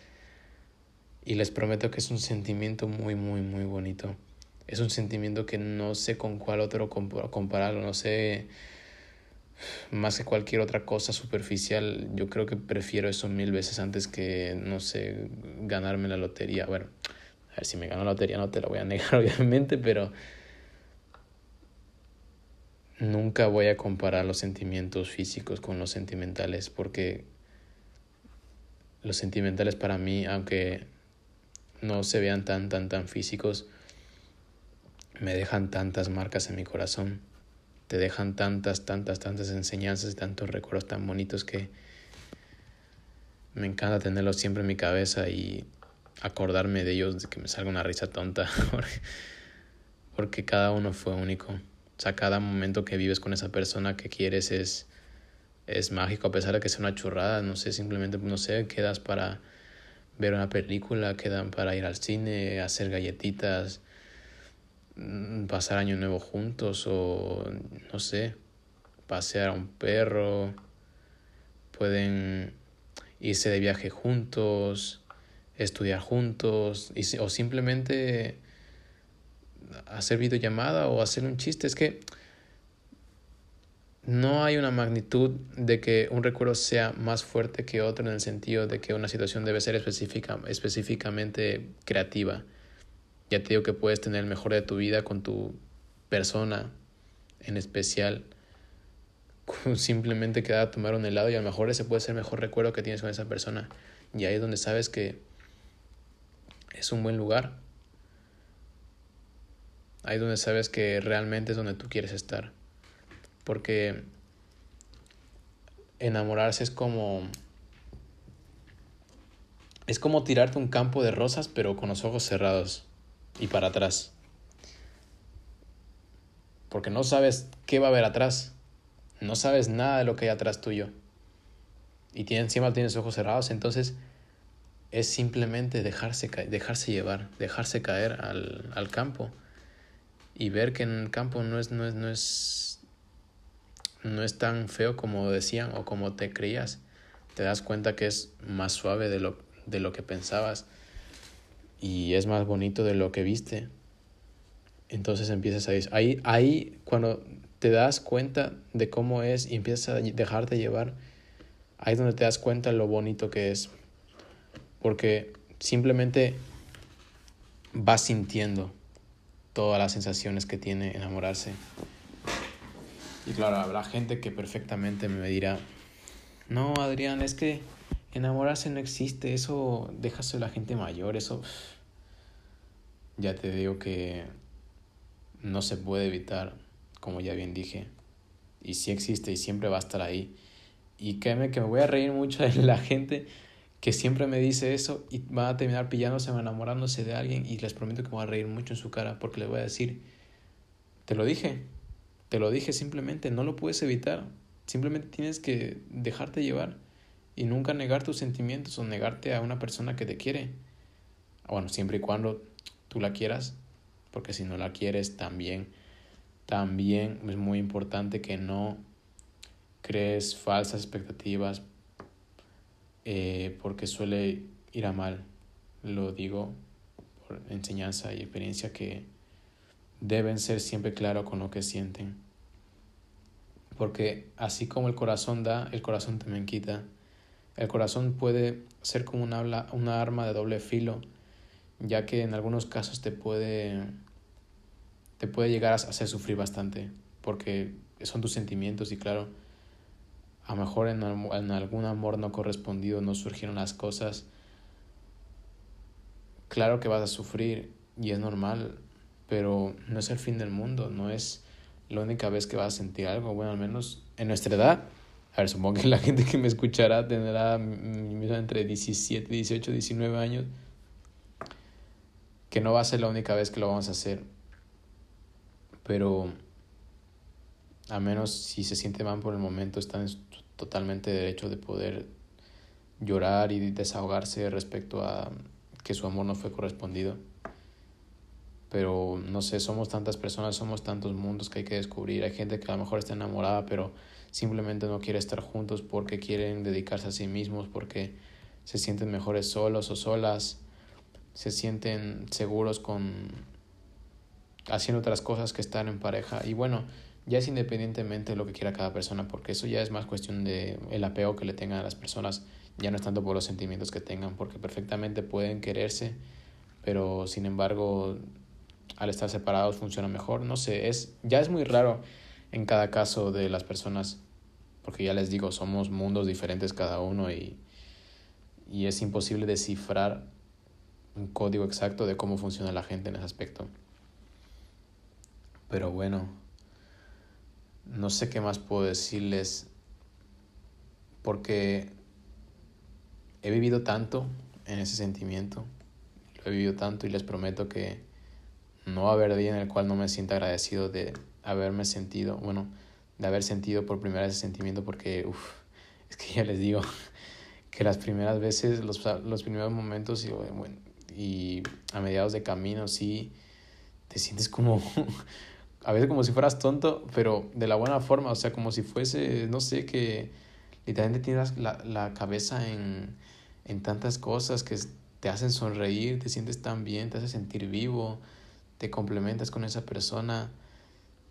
Speaker 1: Y les prometo que es un sentimiento muy, muy, muy bonito. Es un sentimiento que no sé con cuál otro compararlo, no sé más que cualquier otra cosa superficial, yo creo que prefiero eso mil veces antes que, no sé, ganarme la lotería. Bueno, a ver si me gano la lotería no te la voy a negar, [LAUGHS] obviamente, pero nunca voy a comparar los sentimientos físicos con los sentimentales, porque los sentimentales para mí, aunque no se vean tan, tan, tan físicos, me dejan tantas marcas en mi corazón, te dejan tantas, tantas, tantas enseñanzas y tantos recuerdos tan bonitos que me encanta tenerlos siempre en mi cabeza y acordarme de ellos, de que me salga una risa tonta, [LAUGHS] porque, cada uno fue único. O sea, cada momento que vives con esa persona que quieres es, es mágico, a pesar de que sea una churrada, no sé, simplemente, no sé, quedas para ver una película, quedan para ir al cine, hacer galletitas, mm, pasar año nuevo juntos o no sé, pasear a un perro, pueden irse de viaje juntos, estudiar juntos y, o simplemente hacer videollamada o hacer un chiste. Es que no hay una magnitud de que un recuerdo sea más fuerte que otro en el sentido de que una situación debe ser específica, específicamente creativa. Ya te digo que puedes tener el mejor de tu vida con tu persona en especial. Simplemente quedar a tomar un helado y a lo mejor ese puede ser el mejor recuerdo que tienes con esa persona. Y ahí es donde sabes que es un buen lugar. Ahí es donde sabes que realmente es donde tú quieres estar. Porque enamorarse es como... Es como tirarte un campo de rosas pero con los ojos cerrados y para atrás. Porque no sabes qué va a haber atrás. No sabes nada de lo que hay atrás tuyo. Y encima tienes ojos cerrados, entonces es simplemente dejarse, dejarse llevar, dejarse caer al, al campo y ver que en el campo no es, no es, no es no es tan feo como decían o como te creías. Te das cuenta que es más suave de lo, de lo que pensabas y es más bonito de lo que viste. Entonces empiezas a decir, ahí, ahí cuando te das cuenta de cómo es y empiezas a dejarte llevar, ahí es donde te das cuenta lo bonito que es. Porque simplemente vas sintiendo todas las sensaciones que tiene enamorarse. Y claro, habrá gente que perfectamente me dirá, no, Adrián, es que enamorarse no existe, eso déjase a la gente mayor, eso... Ya te digo que no se puede evitar, como ya bien dije. Y sí existe y siempre va a estar ahí. Y créeme que me voy a reír mucho de la gente que siempre me dice eso y va a terminar pillándose o enamorándose de alguien y les prometo que me voy a reír mucho en su cara porque les voy a decir, te lo dije, te lo dije simplemente, no lo puedes evitar. Simplemente tienes que dejarte llevar y nunca negar tus sentimientos o negarte a una persona que te quiere. Bueno, siempre y cuando tú la quieras, porque si no la quieres también, también es muy importante que no crees falsas expectativas eh, porque suele ir a mal. Lo digo por enseñanza y experiencia que deben ser siempre claros con lo que sienten. Porque así como el corazón da, el corazón también quita. El corazón puede ser como una, una arma de doble filo, ya que en algunos casos te puede, te puede llegar a hacer sufrir bastante, porque son tus sentimientos y claro, a lo mejor en, en algún amor no correspondido no surgieron las cosas claro que vas a sufrir y es normal, pero no es el fin del mundo, no es la única vez que vas a sentir algo. Bueno, al menos en nuestra edad, a ver, supongo que la [LAUGHS] gente que me escuchará tendrá entre 17, 18, 19 años, que no va a ser la única vez que lo vamos a hacer. Pero a menos si se siente mal por el momento, están totalmente derecho de poder llorar y desahogarse respecto a que su amor no fue correspondido. Pero no sé, somos tantas personas, somos tantos mundos que hay que descubrir. Hay gente que a lo mejor está enamorada, pero simplemente no quiere estar juntos porque quieren dedicarse a sí mismos, porque se sienten mejores solos o solas, se sienten seguros con haciendo otras cosas que estar en pareja. Y bueno, ya es independientemente de lo que quiera cada persona, porque eso ya es más cuestión de el apego que le tengan a las personas ya no es tanto por los sentimientos que tengan, porque perfectamente pueden quererse, pero sin embargo al estar separados funciona mejor. No sé, es, ya es muy raro en cada caso de las personas, porque ya les digo, somos mundos diferentes cada uno y, y es imposible descifrar un código exacto de cómo funciona la gente en ese aspecto. Pero bueno, no sé qué más puedo decirles, porque he vivido tanto en ese sentimiento, lo he vivido tanto y les prometo que no haber día en el cual no me sienta agradecido de haberme sentido, bueno, de haber sentido por primera vez ese sentimiento porque, uff, es que [LAUGHS] ya les digo que las primeras veces, los, los primeros momentos y, bueno, y a mediados de camino, sí, te sientes como, [LAUGHS] a veces como si fueras tonto, pero de la buena forma, o sea, como si fuese, no sé, que literalmente tienes la, la cabeza en en tantas cosas que te hacen sonreír, te sientes tan bien, te hace sentir vivo, te complementas con esa persona,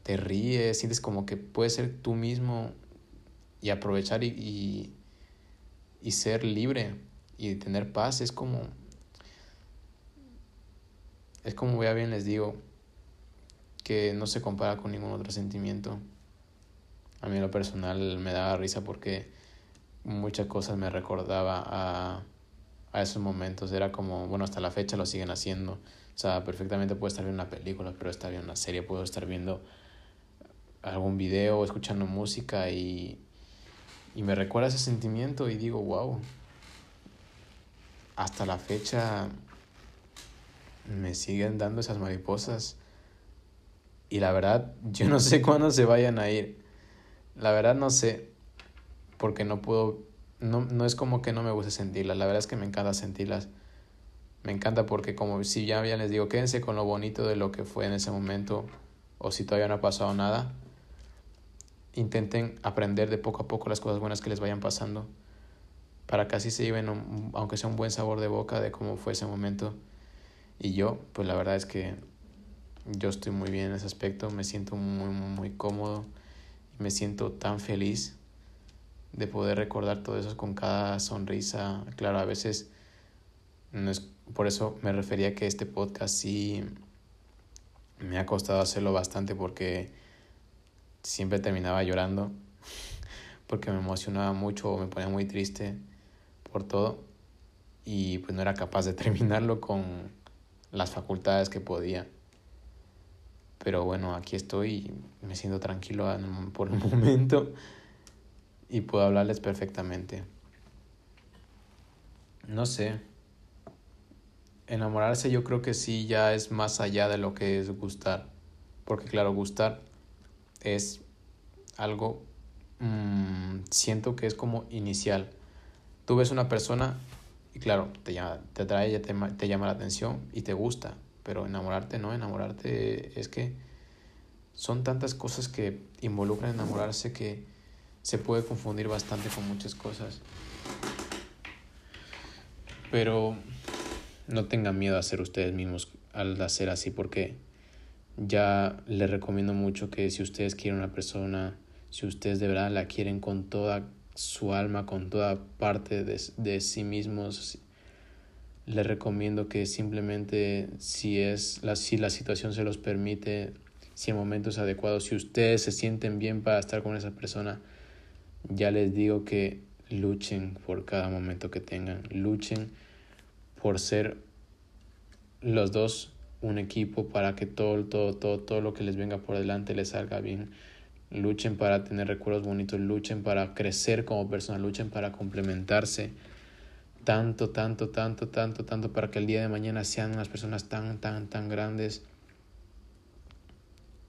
Speaker 1: te ríes, sientes como que puedes ser tú mismo y aprovechar y, y, ser libre y tener paz. Es como, es como ya bien les digo, que no se compara con ningún otro sentimiento. A mí lo personal me daba risa porque muchas cosas me recordaba a, a esos momentos. Era como, bueno, hasta la fecha lo siguen haciendo. O sea, perfectamente puedo estar viendo una película, pero estar viendo una serie, puedo estar viendo algún video, escuchando música y, y me recuerda ese sentimiento y digo, wow, hasta la fecha me siguen dando esas mariposas y la verdad [LAUGHS] yo no sé cuándo se vayan a ir. La verdad no sé, porque no puedo, no, no es como que no me guste sentirlas, la verdad es que me encanta sentirlas. Me encanta porque como si ya, ya les digo, quédense con lo bonito de lo que fue en ese momento o si todavía no ha pasado nada, intenten aprender de poco a poco las cosas buenas que les vayan pasando para que así se lleven, aunque sea un buen sabor de boca de cómo fue ese momento. Y yo, pues la verdad es que yo estoy muy bien en ese aspecto, me siento muy, muy, muy cómodo y me siento tan feliz de poder recordar todo eso con cada sonrisa. Claro, a veces no es, por eso me refería que este podcast sí me ha costado hacerlo bastante porque siempre terminaba llorando [LAUGHS] porque me emocionaba mucho o me ponía muy triste por todo y pues no era capaz de [LAUGHS] terminarlo con las facultades que podía. Pero bueno, aquí estoy y me siento tranquilo por el [LAUGHS] momento y puedo hablarles perfectamente. No sé. Enamorarse yo creo que sí ya es más allá de lo que es gustar. Porque claro, gustar es algo, mm, siento que es como inicial. Tú ves una persona y claro, te, llama, te atrae, te, te llama la atención y te gusta. Pero enamorarte no, enamorarte es que son tantas cosas que involucran enamorarse que se puede confundir bastante con muchas cosas. Pero no tengan miedo a ser ustedes mismos al hacer así porque ya les recomiendo mucho que si ustedes quieren una persona, si ustedes de verdad la quieren con toda su alma, con toda parte de, de sí mismos, les recomiendo que simplemente si es la, si la situación se los permite, si el momento es adecuado, si ustedes se sienten bien para estar con esa persona, ya les digo que luchen por cada momento que tengan, luchen por ser los dos un equipo para que todo, todo, todo, todo lo que les venga por delante les salga bien. Luchen para tener recuerdos bonitos, luchen para crecer como personas, luchen para complementarse tanto, tanto, tanto, tanto, tanto para que el día de mañana sean unas personas tan, tan, tan grandes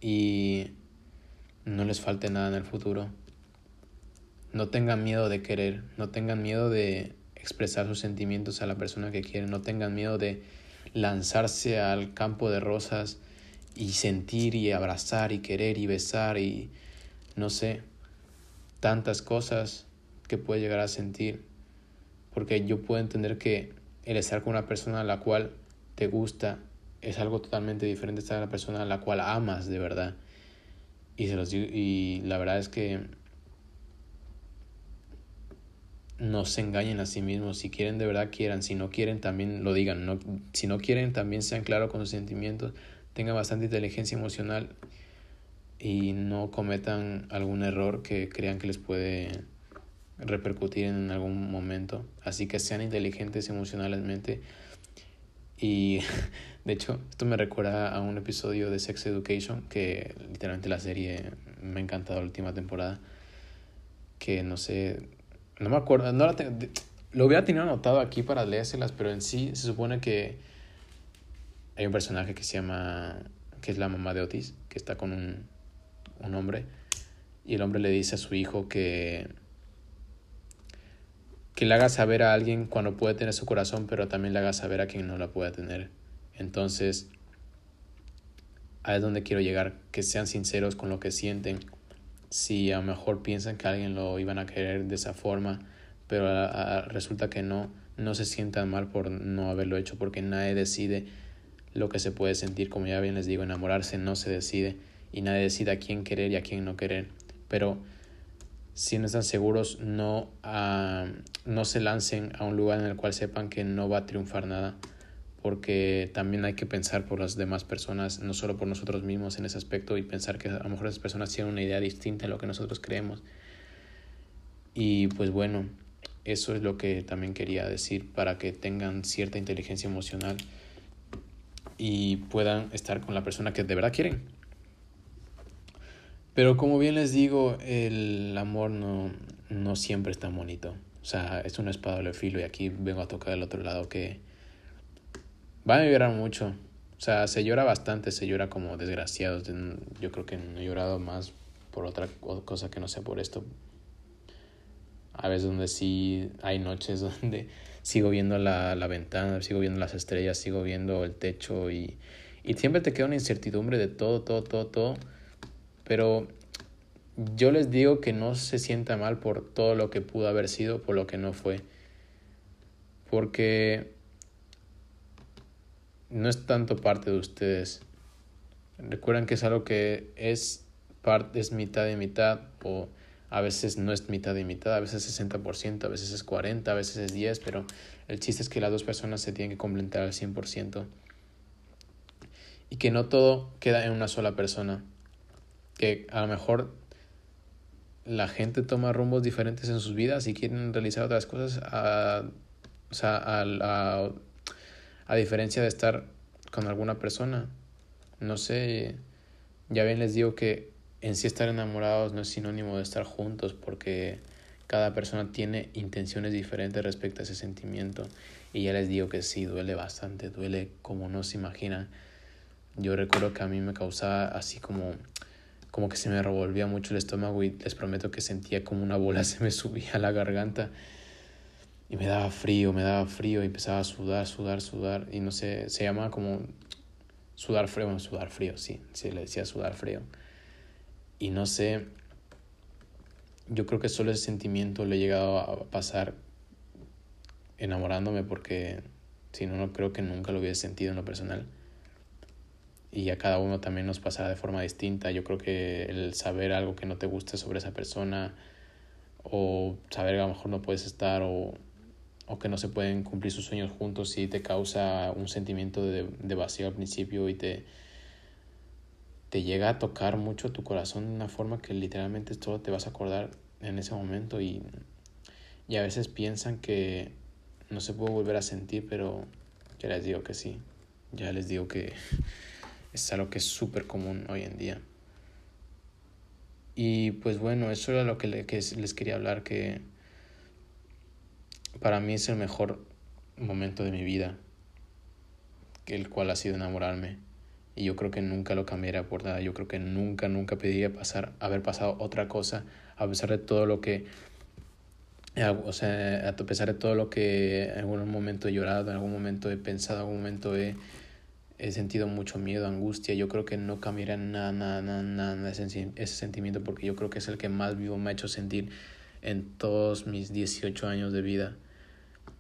Speaker 1: y no les falte nada en el futuro. No tengan miedo de querer, no tengan miedo de expresar sus sentimientos a la persona que quieren, no tengan miedo de lanzarse al campo de rosas y sentir y abrazar y querer y besar y no sé, tantas cosas que puede llegar a sentir porque yo puedo entender que el estar con una persona a la cual te gusta es algo totalmente diferente a estar con una persona a la cual amas de verdad. Y, se los y la verdad es que no se engañen a sí mismos. Si quieren de verdad, quieran. Si no quieren, también lo digan. No, si no quieren, también sean claros con sus sentimientos. Tengan bastante inteligencia emocional y no cometan algún error que crean que les puede repercutir en algún momento. Así que sean inteligentes emocionalmente. Y [LAUGHS] de hecho, esto me recuerda a un episodio de Sex Education, que literalmente la serie me ha encantado la última temporada. Que no sé, no me acuerdo, no la lo hubiera tenido anotado aquí para leérselas, pero en sí se supone que hay un personaje que se llama, que es la mamá de Otis, que está con un, un hombre, y el hombre le dice a su hijo que que le haga saber a alguien cuando puede tener su corazón, pero también le haga saber a quien no la pueda tener. Entonces, ahí es donde quiero llegar, que sean sinceros con lo que sienten. Si a lo mejor piensan que alguien lo iban a querer de esa forma, pero resulta que no, no se sientan mal por no haberlo hecho, porque nadie decide lo que se puede sentir. Como ya bien les digo, enamorarse no se decide y nadie decide a quién querer y a quién no querer. Pero si no están seguros, no, uh, no se lancen a un lugar en el cual sepan que no va a triunfar nada, porque también hay que pensar por las demás personas, no solo por nosotros mismos en ese aspecto, y pensar que a lo mejor esas personas tienen una idea distinta de lo que nosotros creemos. Y pues bueno, eso es lo que también quería decir para que tengan cierta inteligencia emocional y puedan estar con la persona que de verdad quieren. Pero como bien les digo, el amor no, no siempre es tan bonito. O sea, es una espada de filo y aquí vengo a tocar el otro lado que va a llorar mucho. O sea, se llora bastante, se llora como desgraciados. Yo creo que no he llorado más por otra cosa que no sea por esto. A veces donde sí hay noches [LAUGHS] donde sigo viendo la, la ventana, sigo viendo las estrellas, sigo viendo el techo y, y siempre te queda una incertidumbre de todo, todo, todo, todo pero yo les digo que no se sienta mal por todo lo que pudo haber sido, por lo que no fue. Porque no es tanto parte de ustedes. Recuerden que es algo que es, parte, es mitad y mitad, o a veces no es mitad y mitad, a veces es 60%, a veces es 40%, a veces es 10%, pero el chiste es que las dos personas se tienen que complementar al 100%. Y que no todo queda en una sola persona que a lo mejor la gente toma rumbos diferentes en sus vidas y quieren realizar otras cosas a, o sea, a, diferencia de estar con alguna persona. No sé, ya bien les digo que en sí estar enamorados no es sinónimo de estar juntos porque cada persona tiene intenciones diferentes respecto a ese sentimiento y ya les digo que sí, duele bastante, duele como no se imaginan. Yo recuerdo que a mí me causaba así como como que se me revolvía mucho el estómago y les prometo que sentía como una bola [LAUGHS] se me subía a la garganta y me daba frío, me daba frío y empezaba a sudar, sudar, sudar y no sé, se llamaba como sudar frío, bueno, sudar frío, sí, sí, le decía sudar frío. Y no sé, yo creo que solo ese sentimiento le he llegado a pasar enamorándome porque si no, no creo que nunca lo hubiese sentido en lo personal y a cada uno también nos pasará de forma distinta. Yo creo que el saber algo que no te guste sobre esa persona o saber que a lo mejor no puedes estar o, o que no se pueden cumplir sus sueños juntos sí te causa un sentimiento de, de vacío al principio y te, te llega a tocar mucho tu corazón de una forma que literalmente todo te vas a acordar en ese momento y, y a veces piensan que no se puede volver a sentir, pero ya les digo que sí ya les digo que [LAUGHS] es algo que es súper común hoy en día. Y pues bueno, eso era lo que, les quería hablar, que para mí es el mejor momento de mi vida, el cual ha sido enamorarme. Y yo creo que nunca lo cambiaría por nada. Yo creo que nunca, nunca pediría pasar, haber pasado otra cosa, a pesar de todo lo que o sea, a pesar de todo lo que en algún momento he llorado, en algún momento he pensado, en algún momento he, he sentido mucho miedo, angustia, yo creo que no cambiaría nada, nada, nada, nada ese, ese sentimiento porque yo creo que es el que más vivo me ha hecho sentir en todos mis 18 años de vida.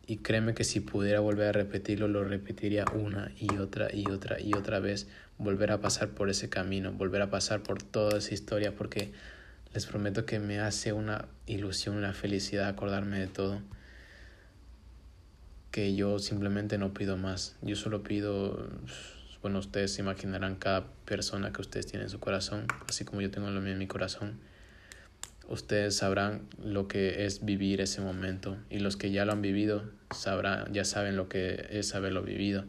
Speaker 1: Y créeme que si pudiera volver a repetirlo, lo repetiría una y otra y otra y otra vez. Volver a pasar por ese camino, volver a pasar por toda esa historia, porque les prometo que me hace una ilusión, una felicidad acordarme de todo. Que yo simplemente no pido más. Yo solo pido, bueno, ustedes se imaginarán cada persona que ustedes tienen en su corazón, así como yo tengo lo mío en mi corazón. Ustedes sabrán lo que es vivir ese momento y los que ya lo han vivido sabrán, ya saben lo que es haberlo vivido.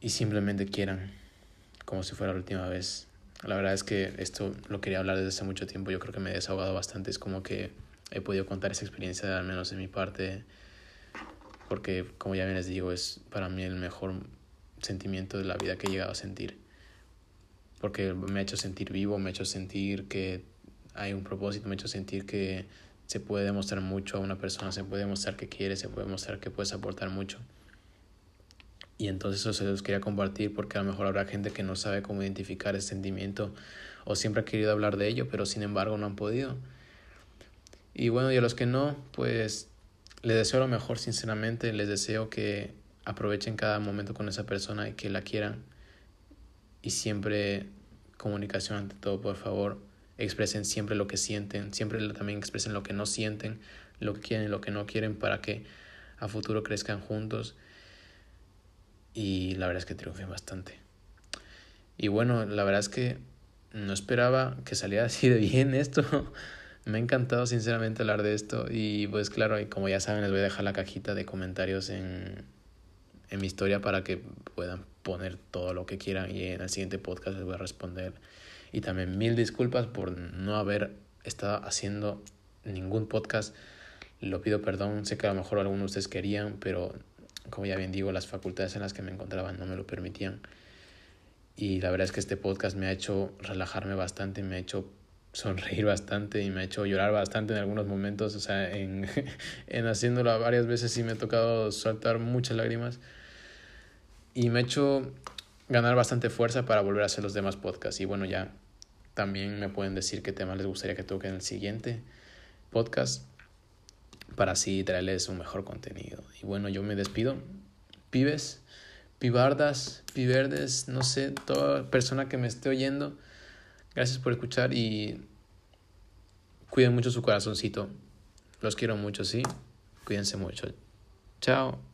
Speaker 1: Y simplemente quieran, como si fuera la última vez, la verdad es que esto lo quería hablar desde hace mucho tiempo. Yo creo que me he desahogado bastante. Es como que he podido contar esa experiencia, al menos de mi parte. Porque, como ya bien les digo, es para mí el mejor sentimiento de la vida que he llegado a sentir. Porque me ha hecho sentir vivo, me ha hecho sentir que hay un propósito, me ha hecho sentir que se puede demostrar mucho a una persona, se puede demostrar que quiere, se puede demostrar que puedes aportar mucho. Y entonces eso se los quería compartir porque a lo mejor habrá gente que no sabe cómo identificar ese sentimiento o siempre ha querido hablar de ello, pero sin embargo no han podido. Y bueno, y a los que no, pues les deseo lo mejor, sinceramente, les deseo que aprovechen cada momento con esa persona y que la quieran. Y siempre comunicación ante todo, por favor. Expresen siempre lo que sienten, siempre también expresen lo que no sienten, lo que quieren lo que no quieren para que a futuro crezcan juntos y la verdad es que triunfé bastante. Y bueno, la verdad es que no esperaba que saliera [LAUGHS] así de bien esto. Me ha encantado sinceramente hablar de esto y pues claro, y como ya saben les voy a dejar la cajita de comentarios en, en mi historia para que puedan poner todo lo que quieran y en el siguiente podcast les voy a responder. Y también mil disculpas por no haber estado haciendo ningún podcast. Lo pido perdón, sé que a lo mejor algunos de ustedes querían, pero como ya bien digo, las facultades en las que me encontraba no me lo permitían. Y la verdad es que este podcast me ha hecho relajarme bastante, me ha hecho sonreír bastante y me ha hecho llorar bastante en algunos momentos. O sea, en, [LAUGHS] en haciéndolo varias veces sí me ha tocado soltar muchas lágrimas. Y me ha hecho ganar bastante fuerza para volver a hacer los demás podcasts. Y bueno, ya también me pueden decir qué temas les gustaría que toque en el siguiente podcast para así traerles un mejor contenido. Y bueno, yo me despido. Pibes, pibardas, piverdes, no sé, toda persona que me esté oyendo, gracias por escuchar y cuiden mucho su corazoncito. Los quiero mucho, ¿sí? Cuídense mucho. Chao.